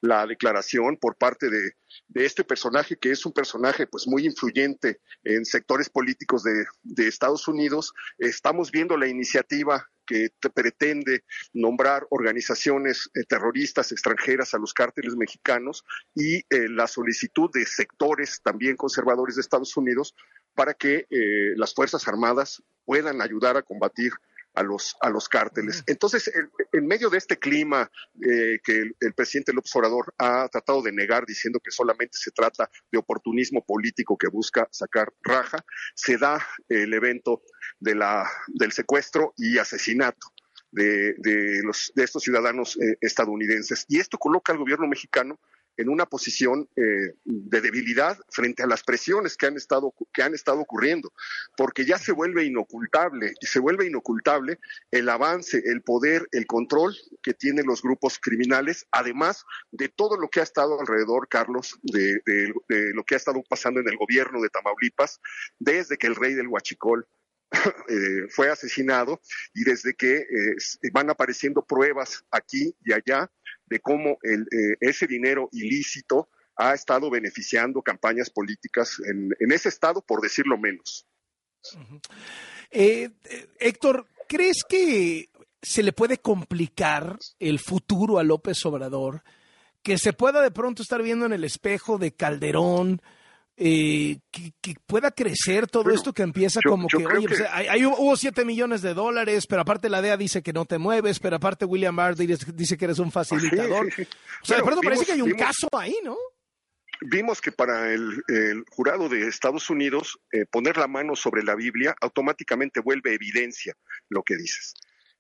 la declaración por parte de, este personaje, que es un personaje pues muy influyente en sectores políticos de Estados Unidos. Estamos viendo la iniciativa que pretende nombrar organizaciones eh, terroristas extranjeras a los cárteles mexicanos y eh, la solicitud de sectores también conservadores de Estados Unidos para que eh, las Fuerzas Armadas puedan ayudar a combatir a los, a los cárteles. Entonces, en, en medio de este clima eh, que el, el, presidente López Obrador ha tratado de negar diciendo que solamente se trata de oportunismo político que busca sacar raja, se da el evento de la, del secuestro y asesinato. De, de, los, de estos ciudadanos eh, estadounidenses. Y esto coloca al gobierno mexicano en una posición eh, de debilidad frente a las presiones que han estado que han estado ocurriendo, porque ya se vuelve inocultable se vuelve inocultable el avance, el poder, el control que tienen los grupos criminales, además de todo lo que ha estado alrededor, Carlos, de, de, de lo que ha estado pasando en el gobierno de Tamaulipas, desde que el rey del Huachicol <coughs> eh, fue asesinado y desde que eh, van apareciendo pruebas aquí y allá de cómo el, eh, ese dinero ilícito ha estado beneficiando campañas políticas en, ese estado, por decirlo menos. -huh. Héctor, ¿crees que se le puede complicar el futuro a López Obrador? Que se pueda de pronto estar viendo en el espejo de Calderón, eh, que, que, pueda crecer todo bueno, esto que empieza yo, como yo que, oye, que... Pues, hay, hay, hubo 7 millones de dólares, pero aparte la DEA dice que no te mueves, pero aparte William Barr dice que eres un facilitador. Sí, sí, sí. O sea, bueno, de pronto vimos, parece que hay un vimos, caso ahí, ¿no? Vimos que para el, el jurado de Estados Unidos eh, poner la mano sobre la Biblia automáticamente vuelve evidencia lo que dices.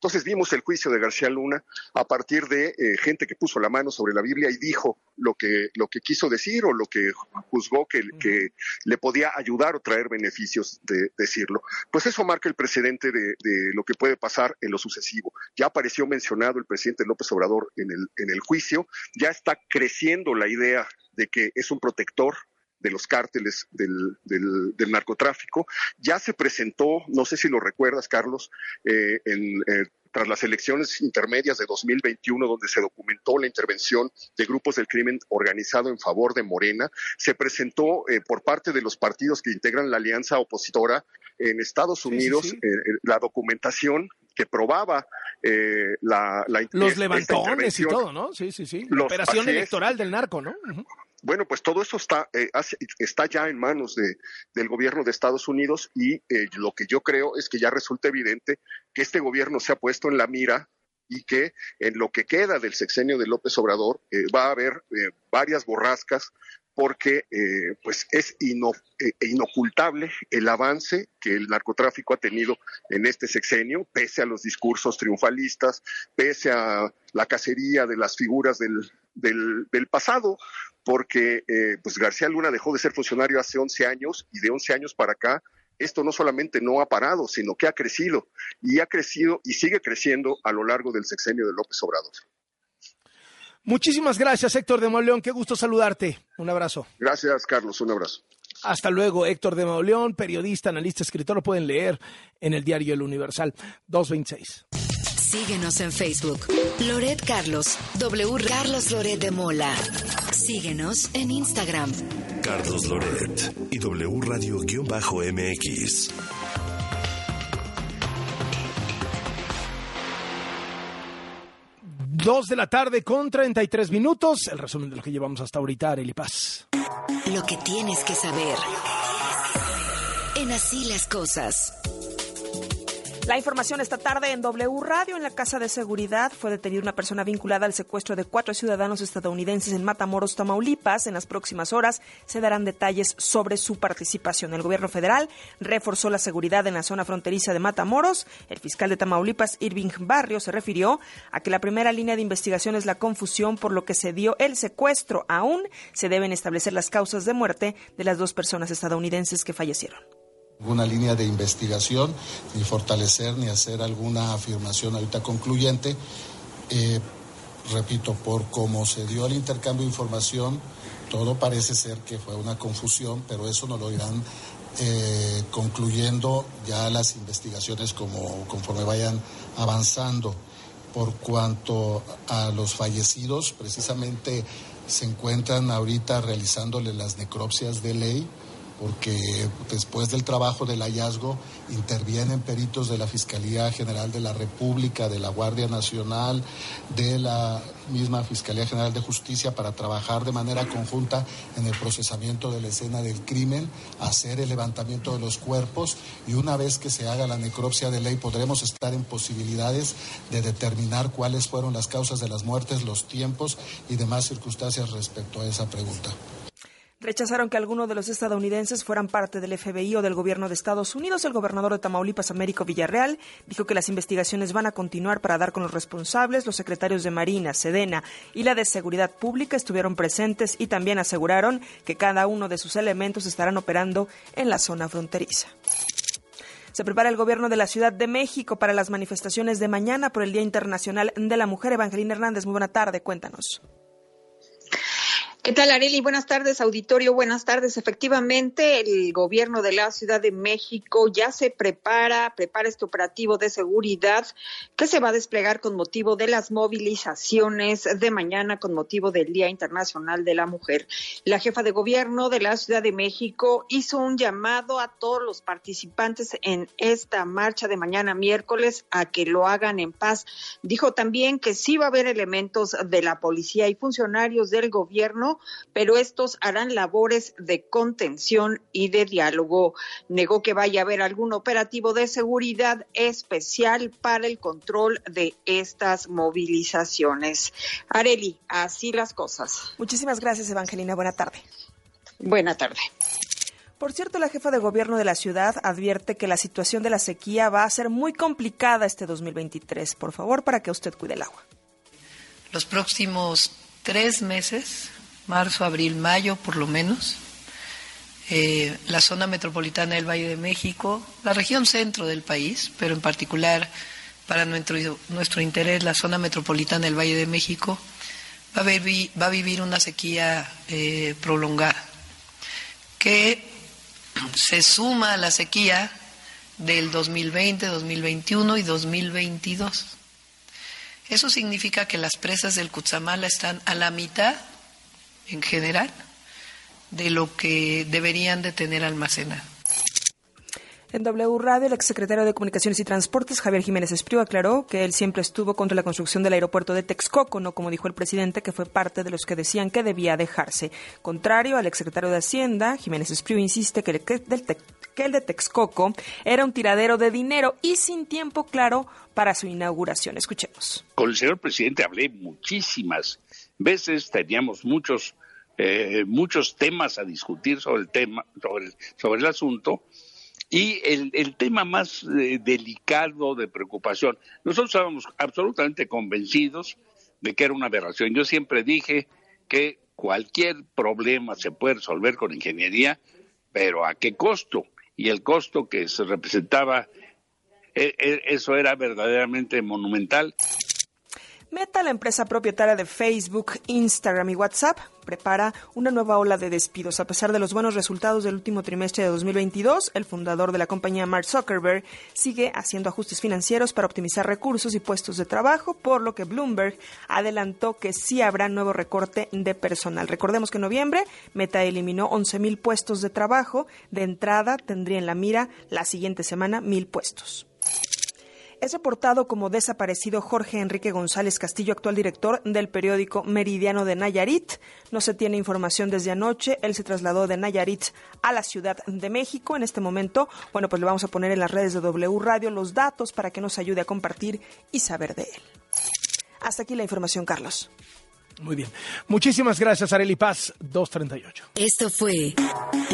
Entonces vimos el juicio de García Luna a partir de eh, gente que puso la mano sobre la Biblia y dijo lo que, lo que quiso decir o lo que juzgó que, que le podía ayudar o traer beneficios de decirlo. Pues eso marca el precedente de, de, lo que puede pasar en lo sucesivo. Ya apareció mencionado el presidente López Obrador en el, en el juicio, ya está creciendo la idea de que es un protector de los cárteles del, del, del, narcotráfico. Ya se presentó, no sé si lo recuerdas, Carlos, eh, en, eh, tras las elecciones intermedias de 2021, donde se documentó la intervención de grupos del crimen organizado en favor de Morena, se presentó eh, por parte de los partidos que integran la alianza opositora en Estados Unidos eh, la documentación que probaba eh, la, la Los levantones y todo, ¿no? Sí, sí, sí. La operación electoral del narco, ¿no? Bueno, pues todo eso está, eh, está ya en manos de, del gobierno de Estados Unidos y eh, lo que yo creo es que ya resulta evidente que este gobierno se ha puesto en la mira y que en lo que queda del sexenio de López Obrador va a haber varias borrascas porque eh, pues es eh, inocultable el avance que el narcotráfico ha tenido en este sexenio, pese a los discursos triunfalistas, pese a la cacería de las figuras del, del, pasado, porque eh, pues García Luna dejó de ser funcionario hace 11 años y de 11 años para acá esto no solamente no ha parado, sino que ha crecido y ha crecido y sigue creciendo a lo largo del sexenio de López Obrador. Muchísimas gracias, Héctor de Mauleón. Qué gusto saludarte. Un abrazo. Gracias, Carlos. Un abrazo. Hasta luego, Héctor de Mauleón, periodista, analista, escritor. Lo pueden leer en el diario El Universal 226. Síguenos en Facebook. Loret Carlos, W Carlos Loret de Mola. Síguenos en Instagram. Carlos Loret y W Radio-MX. Dos de la tarde con 33 minutos. El resumen de lo que llevamos hasta ahorita, Arely Paz. Lo que tienes que saber. En así las cosas. La información esta tarde en W Radio, en la Casa de Seguridad, fue detenida una persona vinculada al secuestro de cuatro ciudadanos estadounidenses en Matamoros, Tamaulipas. En las próximas horas se darán detalles sobre su participación. El gobierno federal reforzó la seguridad en la zona fronteriza de Matamoros. El fiscal de Tamaulipas, Irving Barrio, se refirió a que la primera línea de investigación es la confusión por lo que se dio el secuestro. Aún se deben establecer las causas de muerte de las dos personas estadounidenses que fallecieron alguna línea de investigación, ni fortalecer, ni hacer alguna afirmación ahorita concluyente. Eh, repito, por cómo se dio el intercambio de información, todo parece ser que fue una confusión, pero eso no lo irán eh, concluyendo ya las investigaciones como, conforme vayan avanzando. Por cuanto a los fallecidos, precisamente se encuentran ahorita realizándole las necropsias de ley porque después del trabajo del hallazgo intervienen peritos de la Fiscalía General de la República, de la Guardia Nacional, de la misma Fiscalía General de Justicia para trabajar de manera conjunta en el procesamiento de la escena del crimen, hacer el levantamiento de los cuerpos y una vez que se haga la necropsia de ley podremos estar en posibilidades de determinar cuáles fueron las causas de las muertes, los tiempos y demás circunstancias respecto a esa pregunta rechazaron que algunos de los estadounidenses fueran parte del FBI o del gobierno de Estados Unidos. El gobernador de Tamaulipas, Américo Villarreal, dijo que las investigaciones van a continuar para dar con los responsables. Los secretarios de Marina, Sedena y la de Seguridad Pública estuvieron presentes y también aseguraron que cada uno de sus elementos estarán operando en la zona fronteriza. Se prepara el gobierno de la Ciudad de México para las manifestaciones de mañana por el Día Internacional de la Mujer. Evangelina Hernández, muy buena tarde, cuéntanos. ¿Qué tal, Areli? Buenas tardes, auditorio. Buenas tardes. Efectivamente, el gobierno de la Ciudad de México ya se prepara, prepara este operativo de seguridad que se va a desplegar con motivo de las movilizaciones de mañana con motivo del Día Internacional de la Mujer. La jefa de gobierno de la Ciudad de México hizo un llamado a todos los participantes en esta marcha de mañana miércoles a que lo hagan en paz. Dijo también que sí va a haber elementos de la policía y funcionarios del gobierno pero estos harán labores de contención y de diálogo. Negó que vaya a haber algún operativo de seguridad especial para el control de estas movilizaciones. Areli, así las cosas. Muchísimas gracias, Evangelina. Buena tarde. Buena tarde. Por cierto, la jefa de gobierno de la ciudad advierte que la situación de la sequía va a ser muy complicada este 2023. Por favor, para que usted cuide el agua. Los próximos tres meses marzo, abril, mayo por lo menos. Eh, la zona metropolitana del Valle de México, la región centro del país, pero en particular para nuestro, nuestro interés la zona metropolitana del Valle de México, va a, vivir, una sequía eh, prolongada que se suma a la sequía del 2020, 2021 y 2022. Eso significa que las presas del Cutzamala están a la mitad, en general, de lo que deberían de tener almacenado. En W Radio, el exsecretario de Comunicaciones y Transportes, Javier Jiménez Espriu, aclaró que él siempre estuvo contra la construcción del aeropuerto de Texcoco, no como dijo el presidente, que fue parte de los que decían que debía dejarse. Contrario al exsecretario de Hacienda, Jiménez Espriu insiste que el, que el de Texcoco era un tiradero de dinero y sin tiempo claro para su inauguración. Escuchemos. Con el señor presidente hablé muchísimas veces, teníamos muchos eh, muchos temas a discutir sobre el tema, sobre el asunto, y el, tema más eh, delicado de preocupación, nosotros estábamos absolutamente convencidos de que era una aberración. Yo siempre dije que cualquier problema se puede resolver con ingeniería, pero ¿a qué costo? Y el costo que se representaba, e, e, eso era verdaderamente monumental. Meta, la empresa propietaria de Facebook, Instagram y WhatsApp, prepara una nueva ola de despidos. A pesar de los buenos resultados del último trimestre de 2022, el fundador de la compañía, Mark Zuckerberg, sigue haciendo ajustes financieros para optimizar recursos y puestos de trabajo, por lo que Bloomberg adelantó que sí habrá nuevo recorte de personal. Recordemos que en noviembre Meta eliminó 11.000 puestos de trabajo. De entrada tendría en la mira la siguiente semana mil puestos. Es reportado como desaparecido Jorge Enrique González Castillo, actual director del periódico Meridiano de Nayarit. No se tiene información desde anoche. Él se trasladó de Nayarit a la Ciudad de México. En este momento, bueno, pues le vamos a poner en las redes de W Radio los datos para que nos ayude a compartir y saber de él. Hasta aquí la información, Carlos. Muy bien. Muchísimas gracias, Areli Paz, 238. Esto fue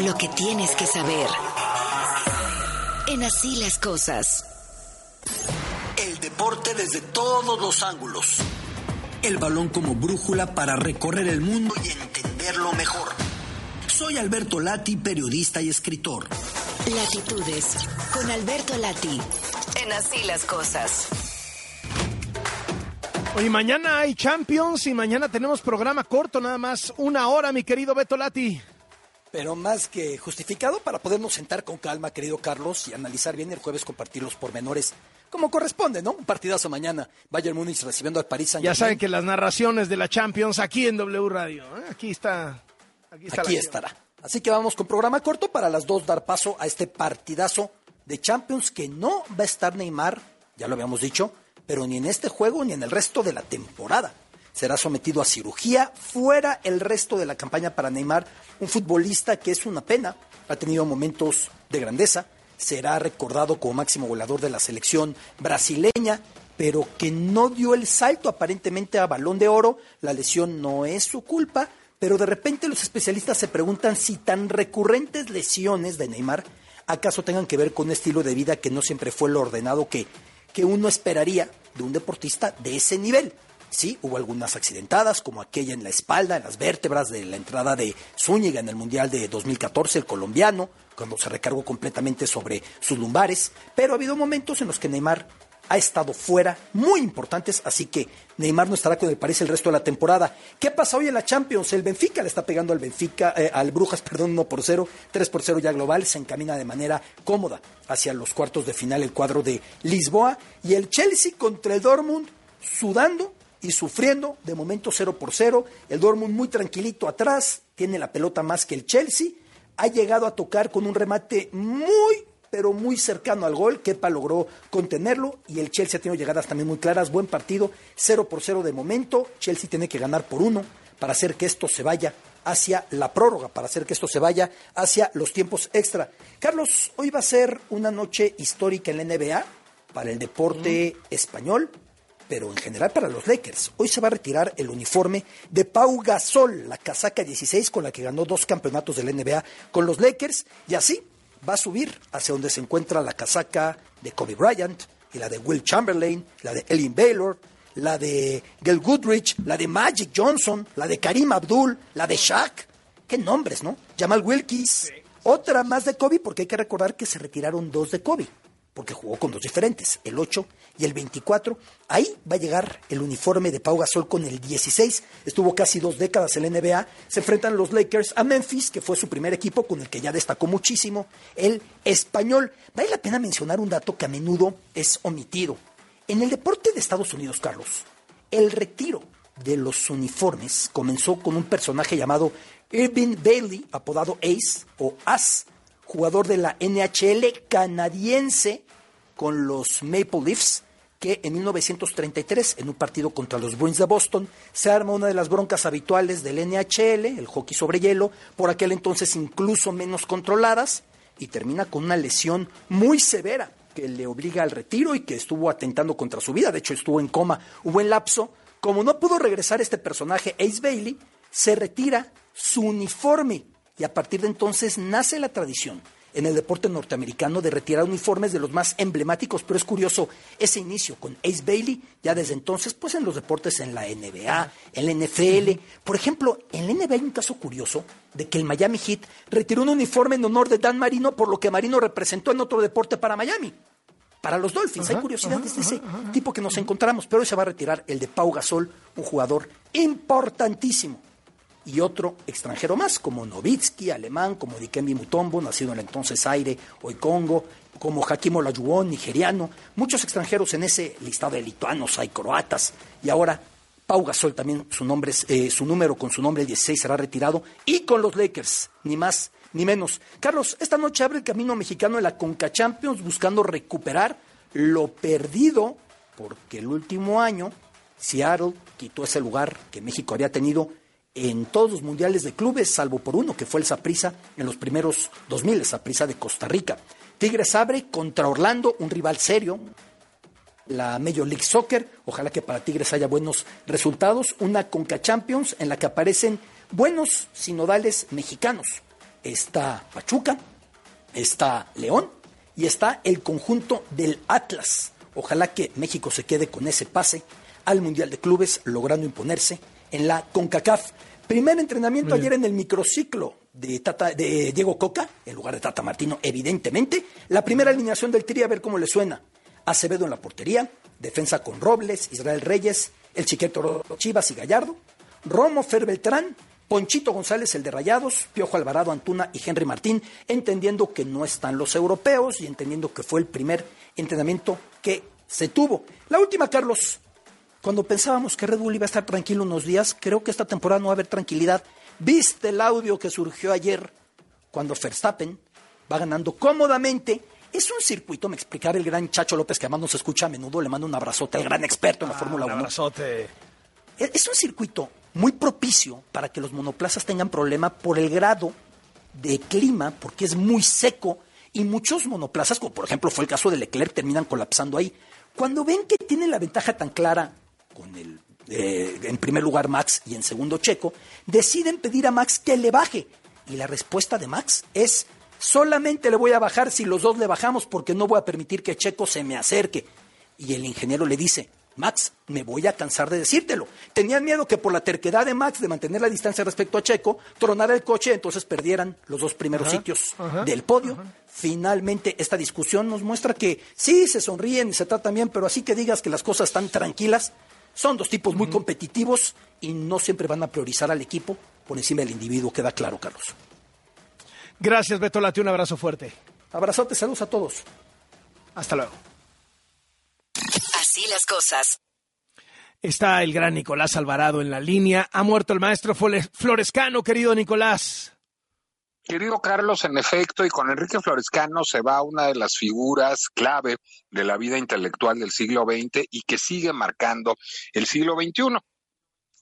lo que tienes que saber. En así las cosas. Deporte desde todos los ángulos. El balón como brújula para recorrer el mundo y entenderlo mejor. Soy Alberto Lati, periodista y escritor. Latitudes, con Alberto Lati. En así las cosas. Hoy mañana hay Champions y mañana tenemos programa corto, nada más una hora, mi querido Beto Lati pero más que justificado para podernos sentar con calma, querido Carlos, y analizar bien el jueves, compartir los pormenores como corresponde, ¿no? Un partidazo mañana. Bayern Múnich recibiendo al París Ya saben que las narraciones de la Champions aquí en W Radio. ¿eh? Aquí está. Aquí, está aquí estará. Así que vamos con programa corto para las dos dar paso a este partidazo de Champions que no va a estar Neymar, ya lo habíamos dicho, pero ni en este juego ni en el resto de la temporada será sometido a cirugía. Fuera el resto de la campaña para Neymar, un futbolista que es una pena, ha tenido momentos de grandeza, será recordado como máximo goleador de la selección brasileña, pero que no dio el salto aparentemente a balón de oro. La lesión no es su culpa, pero de repente los especialistas se preguntan si tan recurrentes lesiones de Neymar acaso tengan que ver con un estilo de vida que no siempre fue lo ordenado que, que uno esperaría de un deportista de ese nivel. Sí, hubo algunas accidentadas, como aquella en la espalda, en las vértebras de la entrada de Zúñiga en el Mundial de 2014, el colombiano, cuando se recargó completamente sobre sus lumbares. Pero ha habido momentos en los que Neymar ha estado fuera, muy importantes, así que Neymar no estará con el París el resto de la temporada. ¿Qué pasa hoy en la Champions? El Benfica le está pegando al Benfica, eh, al Brujas, <laughs> perdón, 1 por 0, 3 por 0 ya global, se encamina de manera cómoda hacia los cuartos de final el cuadro de Lisboa y el Chelsea contra el Dortmund sudando y sufriendo, de momento 0 por 0. El Dortmund muy tranquilito atrás, tiene la pelota más que el Chelsea. Ha llegado a tocar con un remate muy, pero muy cercano al gol. Kepa logró contenerlo y el Chelsea ha tenido llegadas también muy claras. Buen partido, 0 por 0 de momento. Chelsea tiene que ganar por uno para hacer que esto se vaya hacia la prórroga, para hacer que esto se vaya hacia los tiempos extra. Carlos, hoy va a ser una noche histórica en la NBA para el deporte español pero en general para los Lakers. Hoy se va a retirar el uniforme de Pau Gasol, la casaca 16 con la que ganó dos campeonatos de la NBA con los Lakers, y así va a subir hacia donde se encuentra la casaca de Kobe Bryant y la de Will Chamberlain, la de Ellen Baylor, la de Gil Goodrich, la de Magic Johnson, la de Karim Abdul, la de Shaq. Qué nombres, ¿no? Jamal Wilkins. Otra más de Kobe porque hay que recordar que se retiraron dos de Kobe porque jugó con dos diferentes, el 8 y el 24. Ahí va a llegar el uniforme de Pau Gasol con el 16. Estuvo casi dos décadas en la NBA. Se enfrentan los Lakers a Memphis, que fue su primer equipo con el que ya destacó muchísimo, el español. Vale la pena mencionar un dato que a menudo es omitido. En el deporte de Estados Unidos, Carlos, El retiro de los uniformes comenzó con un personaje llamado Irving Bailey, apodado Ace o As, jugador de la NHL canadiense con los Maple Leafs, que en 1933, en un partido contra los Bruins de Boston, se arma una de las broncas habituales del NHL, el hockey sobre hielo, por aquel entonces incluso menos controladas, y termina con una lesión muy severa que le obliga al retiro y que estuvo atentando contra su vida. De hecho, estuvo en coma. Hubo en lapso. Como no pudo regresar este personaje, Ace Bailey, se retira su uniforme y a partir de entonces nace la tradición en el deporte norteamericano de retirar uniformes de los más emblemáticos, pero es curioso ese inicio con Ace Bailey, ya desde entonces, pues en los deportes en la NBA, en la NFL. Por ejemplo, en la NBA hay un caso curioso de que el Miami Heat retiró un uniforme en honor de Dan Marino por lo que Marino representó en otro deporte para Miami. Para los Dolphins, hay curiosidades de ese tipo que nos encontramos, pero hoy se va a retirar el de Pau Gasol, un jugador importantísimo y otro extranjero más, como Novitsky, alemán, como Dikembe Mutombo, nacido en el entonces Aire, hoy Congo, como Hakim Olajuwon, nigeriano, muchos extranjeros en ese listado de lituanos, hay croatas, y ahora Pau Gasol también, su, nombre, eh, su número con su nombre 16 será retirado, y con los Lakers, ni más ni menos. Carlos, esta noche abre el camino mexicano en la Conca Champions buscando recuperar lo perdido, porque el último año Seattle quitó ese lugar que México había tenido en todos los mundiales de clubes, salvo por uno, que fue el Saprisa en los primeros 2000, el Saprisa de Costa Rica. Tigres abre contra Orlando, un rival serio. La Major League Soccer, ojalá que para Tigres haya buenos resultados. Una Conca Champions en la que aparecen buenos sinodales mexicanos. Está Pachuca, está León y está el conjunto del Atlas. Ojalá que México se quede con ese pase al Mundial de Clubes, logrando imponerse en la CONCACAF. Primer entrenamiento ayer en el microciclo de, Tata, de Diego Coca, en lugar de Tata Martino, evidentemente. La primera alineación del Tri, a ver cómo le suena. Acevedo en la portería, defensa con Robles, Israel Reyes, el chiqueto Chivas y Gallardo, Romo Fer Beltrán, Ponchito González, el de Rayados, Piojo Alvarado, Antuna y Henry Martín, entendiendo que no están los europeos y entendiendo que fue el primer entrenamiento que se tuvo. La última, Carlos, cuando pensábamos que Red Bull iba a estar tranquilo unos días, creo que esta temporada no va a haber tranquilidad. ¿Viste el audio que surgió ayer cuando Verstappen va ganando cómodamente? Es un circuito, me explicaba el gran Chacho López, que además nos escucha a menudo, le mando un abrazote, el gran experto en la Ah, Fórmula un 1. abrazote. Es es un circuito muy propicio para que los monoplazas tengan problema por el grado de clima, porque es muy seco y muchos monoplazas, como por ejemplo fue el caso de Leclerc, terminan colapsando ahí. Cuando ven que tienen la ventaja tan clara con el, eh, en primer lugar Max y en segundo Checo, deciden pedir a Max que le baje. Y la respuesta de Max es, solamente le voy a bajar si los dos le bajamos porque no voy a permitir que Checo se me acerque. Y el ingeniero le dice, Max, me voy a cansar de decírtelo. Tenían miedo que por la terquedad de Max de mantener la distancia respecto a Checo, tronara el coche, entonces perdieran los dos primeros Ajá, sitios ajá, del podio. Finalmente, esta discusión nos muestra que sí, se sonríen y se tratan bien, pero así que digas que las cosas están tranquilas, son dos tipos muy competitivos y no siempre van a priorizar al equipo por encima del individuo, queda claro, Carlos. Gracias, Beto Lati, un abrazo fuerte. Abrazote, saludos a todos. Hasta luego. Así las cosas. Está el gran Nicolás Alvarado en la línea. Ha muerto el maestro Florescano, querido Nicolás. Querido Carlos, en efecto, y con Enrique Florescano se va una de las figuras clave de la vida intelectual del siglo XX y que sigue marcando el siglo XXI.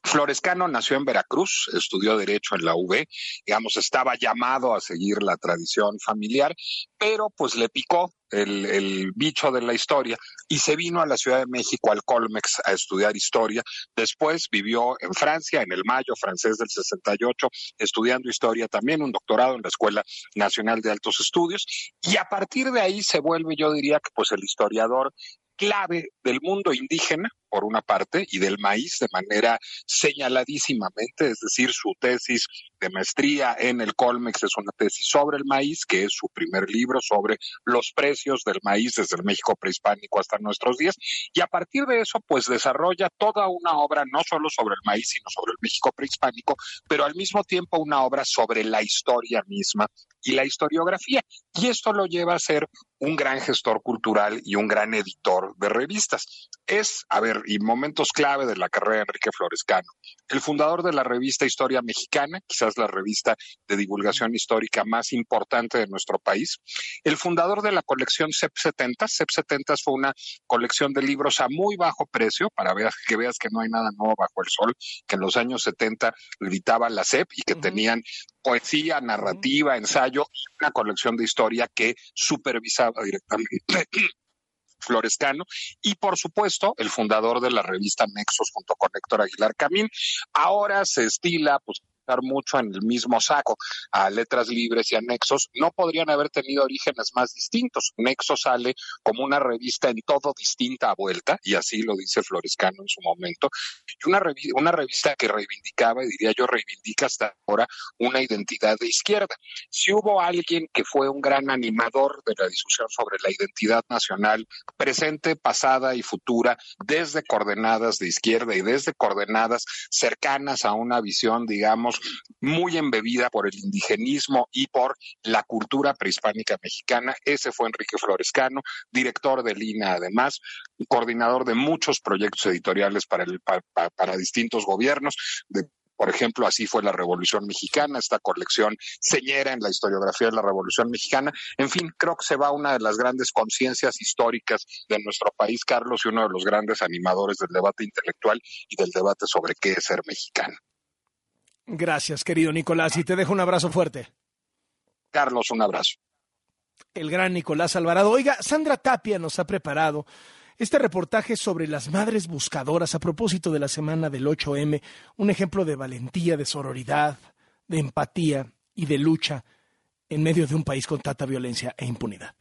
Florescano nació en Veracruz, estudió Derecho en la UB, digamos, estaba llamado a seguir la tradición familiar, pero pues le picó el, bicho de la historia y se vino a la Ciudad de México, al Colmex, a estudiar historia. Después vivió en Francia, en el Mayo francés del 68, estudiando historia también, un doctorado en la Escuela Nacional de Altos Estudios, y a partir de ahí se vuelve, yo diría que pues el historiador clave del mundo indígena, por una parte, y del maíz de manera señaladísimamente, es decir, su tesis de maestría en el Colmex es una tesis sobre el maíz, que es su primer libro sobre los precios del maíz desde el México prehispánico hasta nuestros días, y a partir de eso, pues desarrolla toda una obra no solo sobre el maíz, sino sobre el México prehispánico, pero al mismo tiempo una obra sobre la historia misma y la historiografía. Y esto lo lleva a ser un gran gestor cultural y un gran editor de revistas. Es, a ver, y momentos clave de la carrera de Enrique Florescano. El fundador de la revista Historia Mexicana, quizás la revista de divulgación histórica más importante de nuestro país. El fundador de la colección CEP 70. CEP 70 fue una colección de libros a muy bajo precio, para que veas que no hay nada nuevo bajo el sol, que en los años 70 gritaba la CEP y que tenían poesía, narrativa, ensayo, una colección de historia que supervisaba directamente Florescano y por supuesto el fundador de la revista Nexos junto con Héctor Aguilar Camín. Ahora se estila pues mucho en el mismo saco a letras libres y a Nexos, no podrían haber tenido orígenes más distintos. Nexos sale como una revista en todo distinta a vuelta, y así lo dice Florescano en su momento, y una, una revista que reivindicaba, y diría yo reivindica hasta ahora, una identidad de izquierda. Si hubo alguien que fue un gran animador de la discusión sobre la identidad nacional, presente, pasada y futura, desde coordenadas de izquierda y desde coordenadas cercanas a una visión, digamos, muy embebida por el indigenismo y por la cultura prehispánica mexicana. Ese fue Enrique Florescano, director de Lina, además, coordinador de muchos proyectos editoriales para, el, para, distintos gobiernos. por ejemplo, así fue la Revolución Mexicana, esta colección señera en la historiografía de la Revolución Mexicana. En fin, creo que se va una de las grandes conciencias históricas de nuestro país, Carlos, y uno de los grandes animadores del debate intelectual y del debate sobre qué es ser mexicano. Gracias, querido Nicolás, y te dejo un abrazo fuerte. Carlos, un abrazo. El gran Nicolás Alvarado. Oiga, Sandra Tapia nos ha preparado este reportaje sobre las madres buscadoras a propósito de la semana del 8M, un ejemplo de valentía, de sororidad, de empatía y de lucha en medio de un país con tanta violencia e impunidad.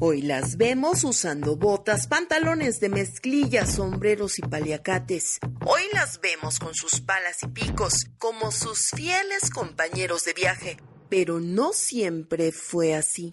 Hoy las vemos usando botas, pantalones de mezclilla, sombreros y paliacates. Hoy las vemos con sus palas y picos, como sus fieles compañeros de viaje. Pero no siempre fue así.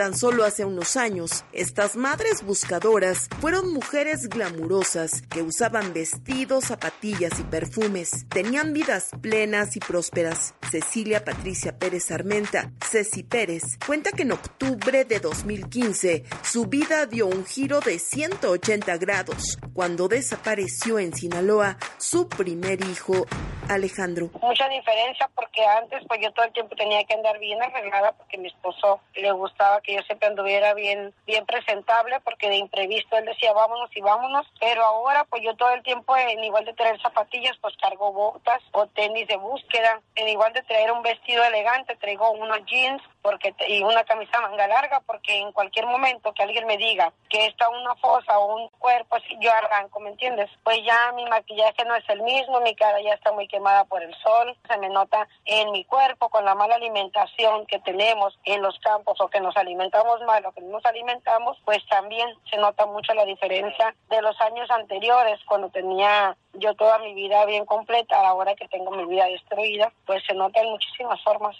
Tan solo hace unos años, estas madres buscadoras fueron mujeres glamurosas que usaban vestidos, zapatillas y perfumes. Tenían vidas plenas y prósperas. Cecilia Patricia Pérez Armenta, Ceci Pérez, cuenta que en octubre de 2015 su vida dio un giro de 180 grados cuando desapareció en Sinaloa su primer hijo, Alejandro. Mucha diferencia porque antes pues yo todo el tiempo tenía que andar bien arreglada porque mi esposo le gustaba que yo siempre anduviera bien, bien presentable, porque de imprevisto él decía vámonos y vámonos, pero ahora pues yo todo el tiempo en igual de traer zapatillas, pues cargo botas o tenis de búsqueda, en igual de traer un vestido elegante, traigo unos jeans porque y una camisa manga larga, porque en cualquier momento que alguien me diga que está una fosa o un cuerpo, yo arranco, ¿me entiendes? Pues ya mi maquillaje no es el mismo, mi cara ya está muy quemada por el sol, se me nota en mi cuerpo con la mala alimentación que tenemos en los campos o que nos alimentamos mal o que no nos alimentamos, pues también se nota mucho la diferencia de los años anteriores cuando tenía yo toda mi vida bien completa, ahora que tengo mi vida destruida, pues se nota en muchísimas formas.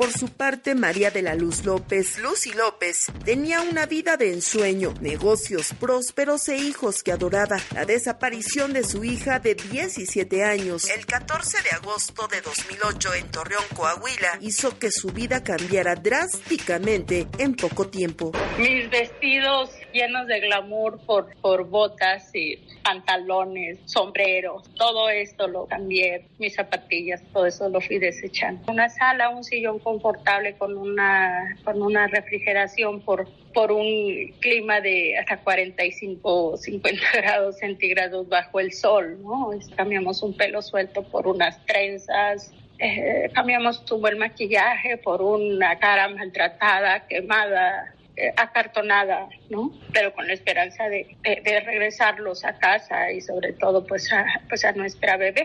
Por su parte, María de la Luz López, Lucy López, tenía una vida de ensueño, negocios prósperos e hijos que adoraba. La desaparición de su hija de 17 años, el 14 de agosto de 2008 en Torreón, Coahuila, hizo que su vida cambiara drásticamente en poco tiempo. Mis vestidos llenos de glamour por, por botas y pantalones, sombreros, todo esto lo cambié, mis zapatillas, todo eso lo fui desechando. Una sala, un sillón confortable con una, con una refrigeración por, por un clima de hasta 45 o 50 grados centígrados bajo el sol, ¿no? Cambiamos un pelo suelto por unas trenzas, eh, cambiamos tu buen maquillaje por una cara maltratada, quemada, acartonada, ¿no? Pero con la esperanza de, regresarlos a casa y sobre todo pues a, pues a nuestra bebé.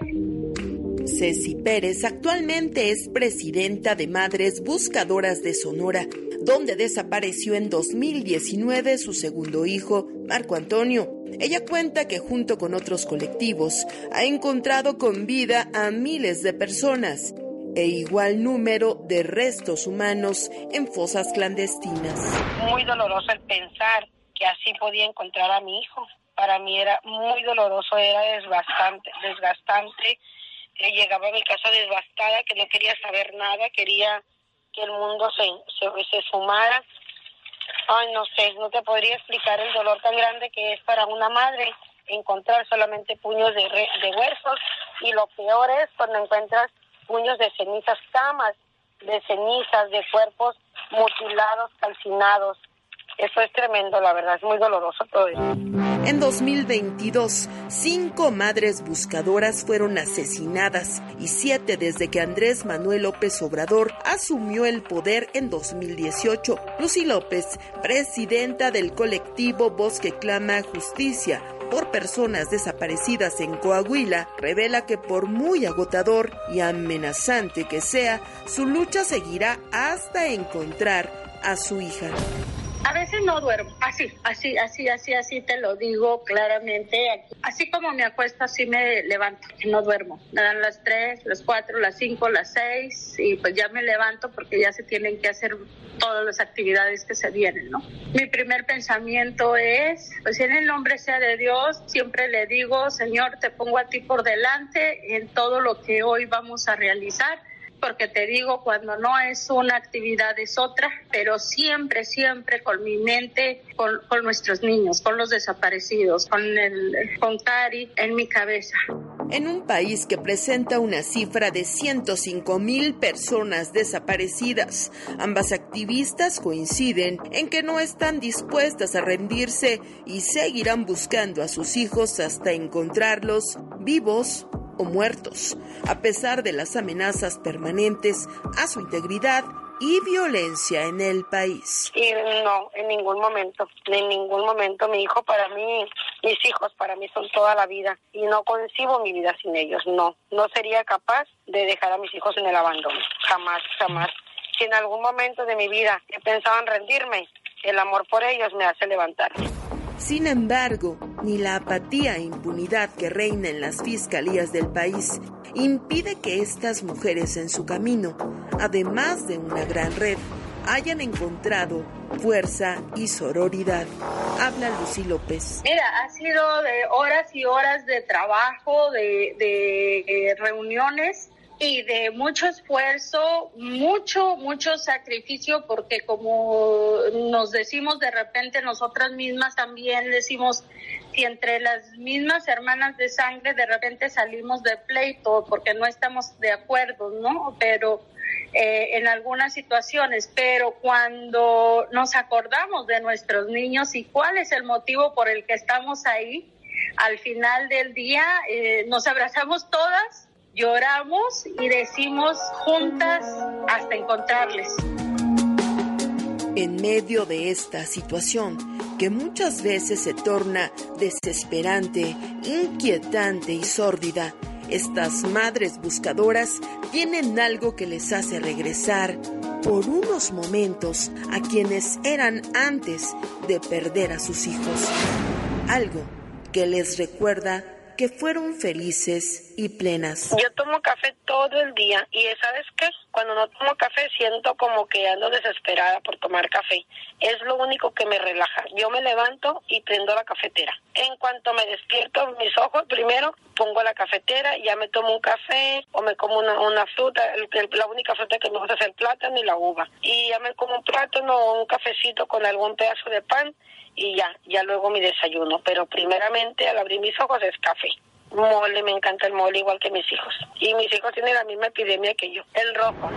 Ceci Pérez actualmente es presidenta de Madres Buscadoras de Sonora, donde desapareció en 2019 su segundo hijo, Marco Antonio. Ella cuenta que junto con otros colectivos ha encontrado con vida a miles de personas e igual número de restos humanos en fosas clandestinas. Muy doloroso el pensar que así podía encontrar a mi hijo. Para mí era muy doloroso, era desgastante, desgastante llegaba a mi casa devastada, que no quería saber nada, quería que el mundo se, se, sumara. Ay, no sé, no te podría explicar el dolor tan grande que es para una madre encontrar solamente puños de, de huesos y lo peor es cuando encuentras puños de cenizas, camas de cenizas, de cuerpos mutilados, calcinados. Eso es tremendo, la verdad, es muy doloroso todo eso. En 2022, cinco madres buscadoras fueron asesinadas y siete desde que Andrés Manuel López Obrador asumió el poder en 2018. Lucy López, presidenta del colectivo Bosque Clama Justicia, por personas desaparecidas en Coahuila revela que por muy agotador y amenazante que sea, su lucha seguirá hasta encontrar a su hija. A veces no duermo, así, así, así, así, así te lo digo claramente. Así como me acuesto, así me levanto, no duermo. Me dan las 3, las 4, las 5, las 6 y pues ya me levanto porque ya se tienen que hacer todas las actividades que se vienen, ¿no? Mi primer pensamiento es, pues en el nombre sea de Dios, siempre le digo, Señor, te pongo a ti por delante en todo lo que hoy vamos a realizar porque te digo, cuando no es una actividad es otra, pero siempre, siempre con mi mente, con, nuestros niños, con los desaparecidos, con, el, con Cari en mi cabeza. En un país que presenta una cifra de 105 mil personas desaparecidas, ambas activistas coinciden en que no están dispuestas a rendirse y seguirán buscando a sus hijos hasta encontrarlos vivos o muertos, a pesar de las amenazas permanentes a su integridad y violencia en el país. Y no, en ningún momento, en ningún momento mi hijo para mí, mis hijos para mí son toda la vida y no concibo mi vida sin ellos, no, no sería capaz de dejar a mis hijos en el abandono, jamás, jamás. Si en algún momento de mi vida en rendirme, el amor por ellos me hace levantarme. Sin embargo, ni la apatía e impunidad que reina en las fiscalías del país impide que estas mujeres en su camino, además de una gran red, hayan encontrado fuerza y sororidad. Habla Lucy López. Mira, ha sido de horas y horas de trabajo, de, de eh, reuniones y de mucho esfuerzo, mucho, mucho sacrificio, porque como nos decimos de repente nosotras mismas también decimos, si entre las mismas hermanas de sangre de repente salimos de pleito porque no estamos de acuerdo, ¿no? Pero eh, en algunas situaciones, pero cuando nos acordamos de nuestros niños y cuál es el motivo por el que estamos ahí, al final del día eh, nos abrazamos todas lloramos y decimos juntas hasta encontrarles. En medio de esta situación, que muchas veces se torna desesperante, inquietante y sórdida, estas madres buscadoras tienen algo que les hace regresar por unos momentos a quienes eran antes de perder a sus hijos. Algo que les recuerda que fueron felices y plenas. Yo tomo café todo el día y ¿sabes qué? Cuando no tomo café siento como que ando desesperada por tomar café. Es lo único que me relaja. Yo me levanto y prendo la cafetera. En cuanto me despierto mis ojos, primero pongo la cafetera, ya me tomo un café o me como una, una fruta. la única fruta que me gusta es el plátano y la uva. Y ya me como un plátano o un cafecito con algún pedazo de pan y ya, ya luego mi desayuno. Pero primeramente al abrir mis ojos es café. Mole, me encanta el mole igual que mis hijos. Y mis hijos tienen la misma epidemia que yo, el rojo.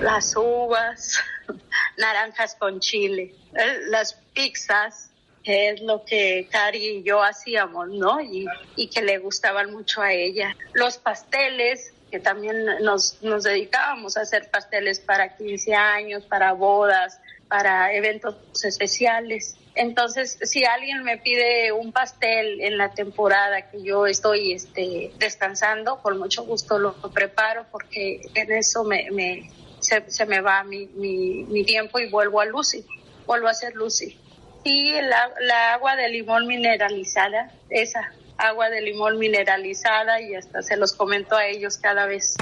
Las uvas, <laughs> naranjas con chile, eh, las pizzas, que es lo que Cari y yo hacíamos, ¿no? Y, y que le gustaban mucho a ella. Los pasteles, que también nos, nos dedicábamos a hacer pasteles para 15 años, para bodas, para eventos especiales. Entonces, si alguien me pide un pastel en la temporada que yo estoy este, descansando, con mucho gusto lo preparo porque en eso me, me se, me va mi, mi, mi, tiempo y vuelvo a Lucy, vuelvo a ser Lucy. Y la, la agua de limón mineralizada, esa agua de limón mineralizada y hasta se los comento a ellos cada vez.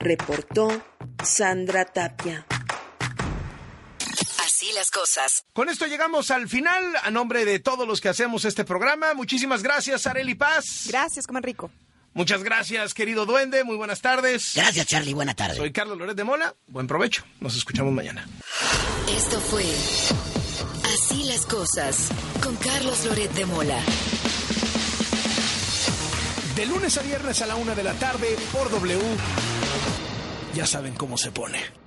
Reportó Sandra Tapia las cosas. Con esto llegamos al final. A nombre de todos los que hacemos este programa, muchísimas gracias, Areli Paz. Gracias, coman rico. Muchas gracias, querido duende. Muy buenas tardes. Gracias, Charlie. Buena tarde. Soy Carlos Loret de Mola. Buen provecho. Nos escuchamos mañana. Esto fue Así las cosas con Carlos Loret de Mola. De lunes a viernes a la una de la tarde por W. Ya saben cómo se pone.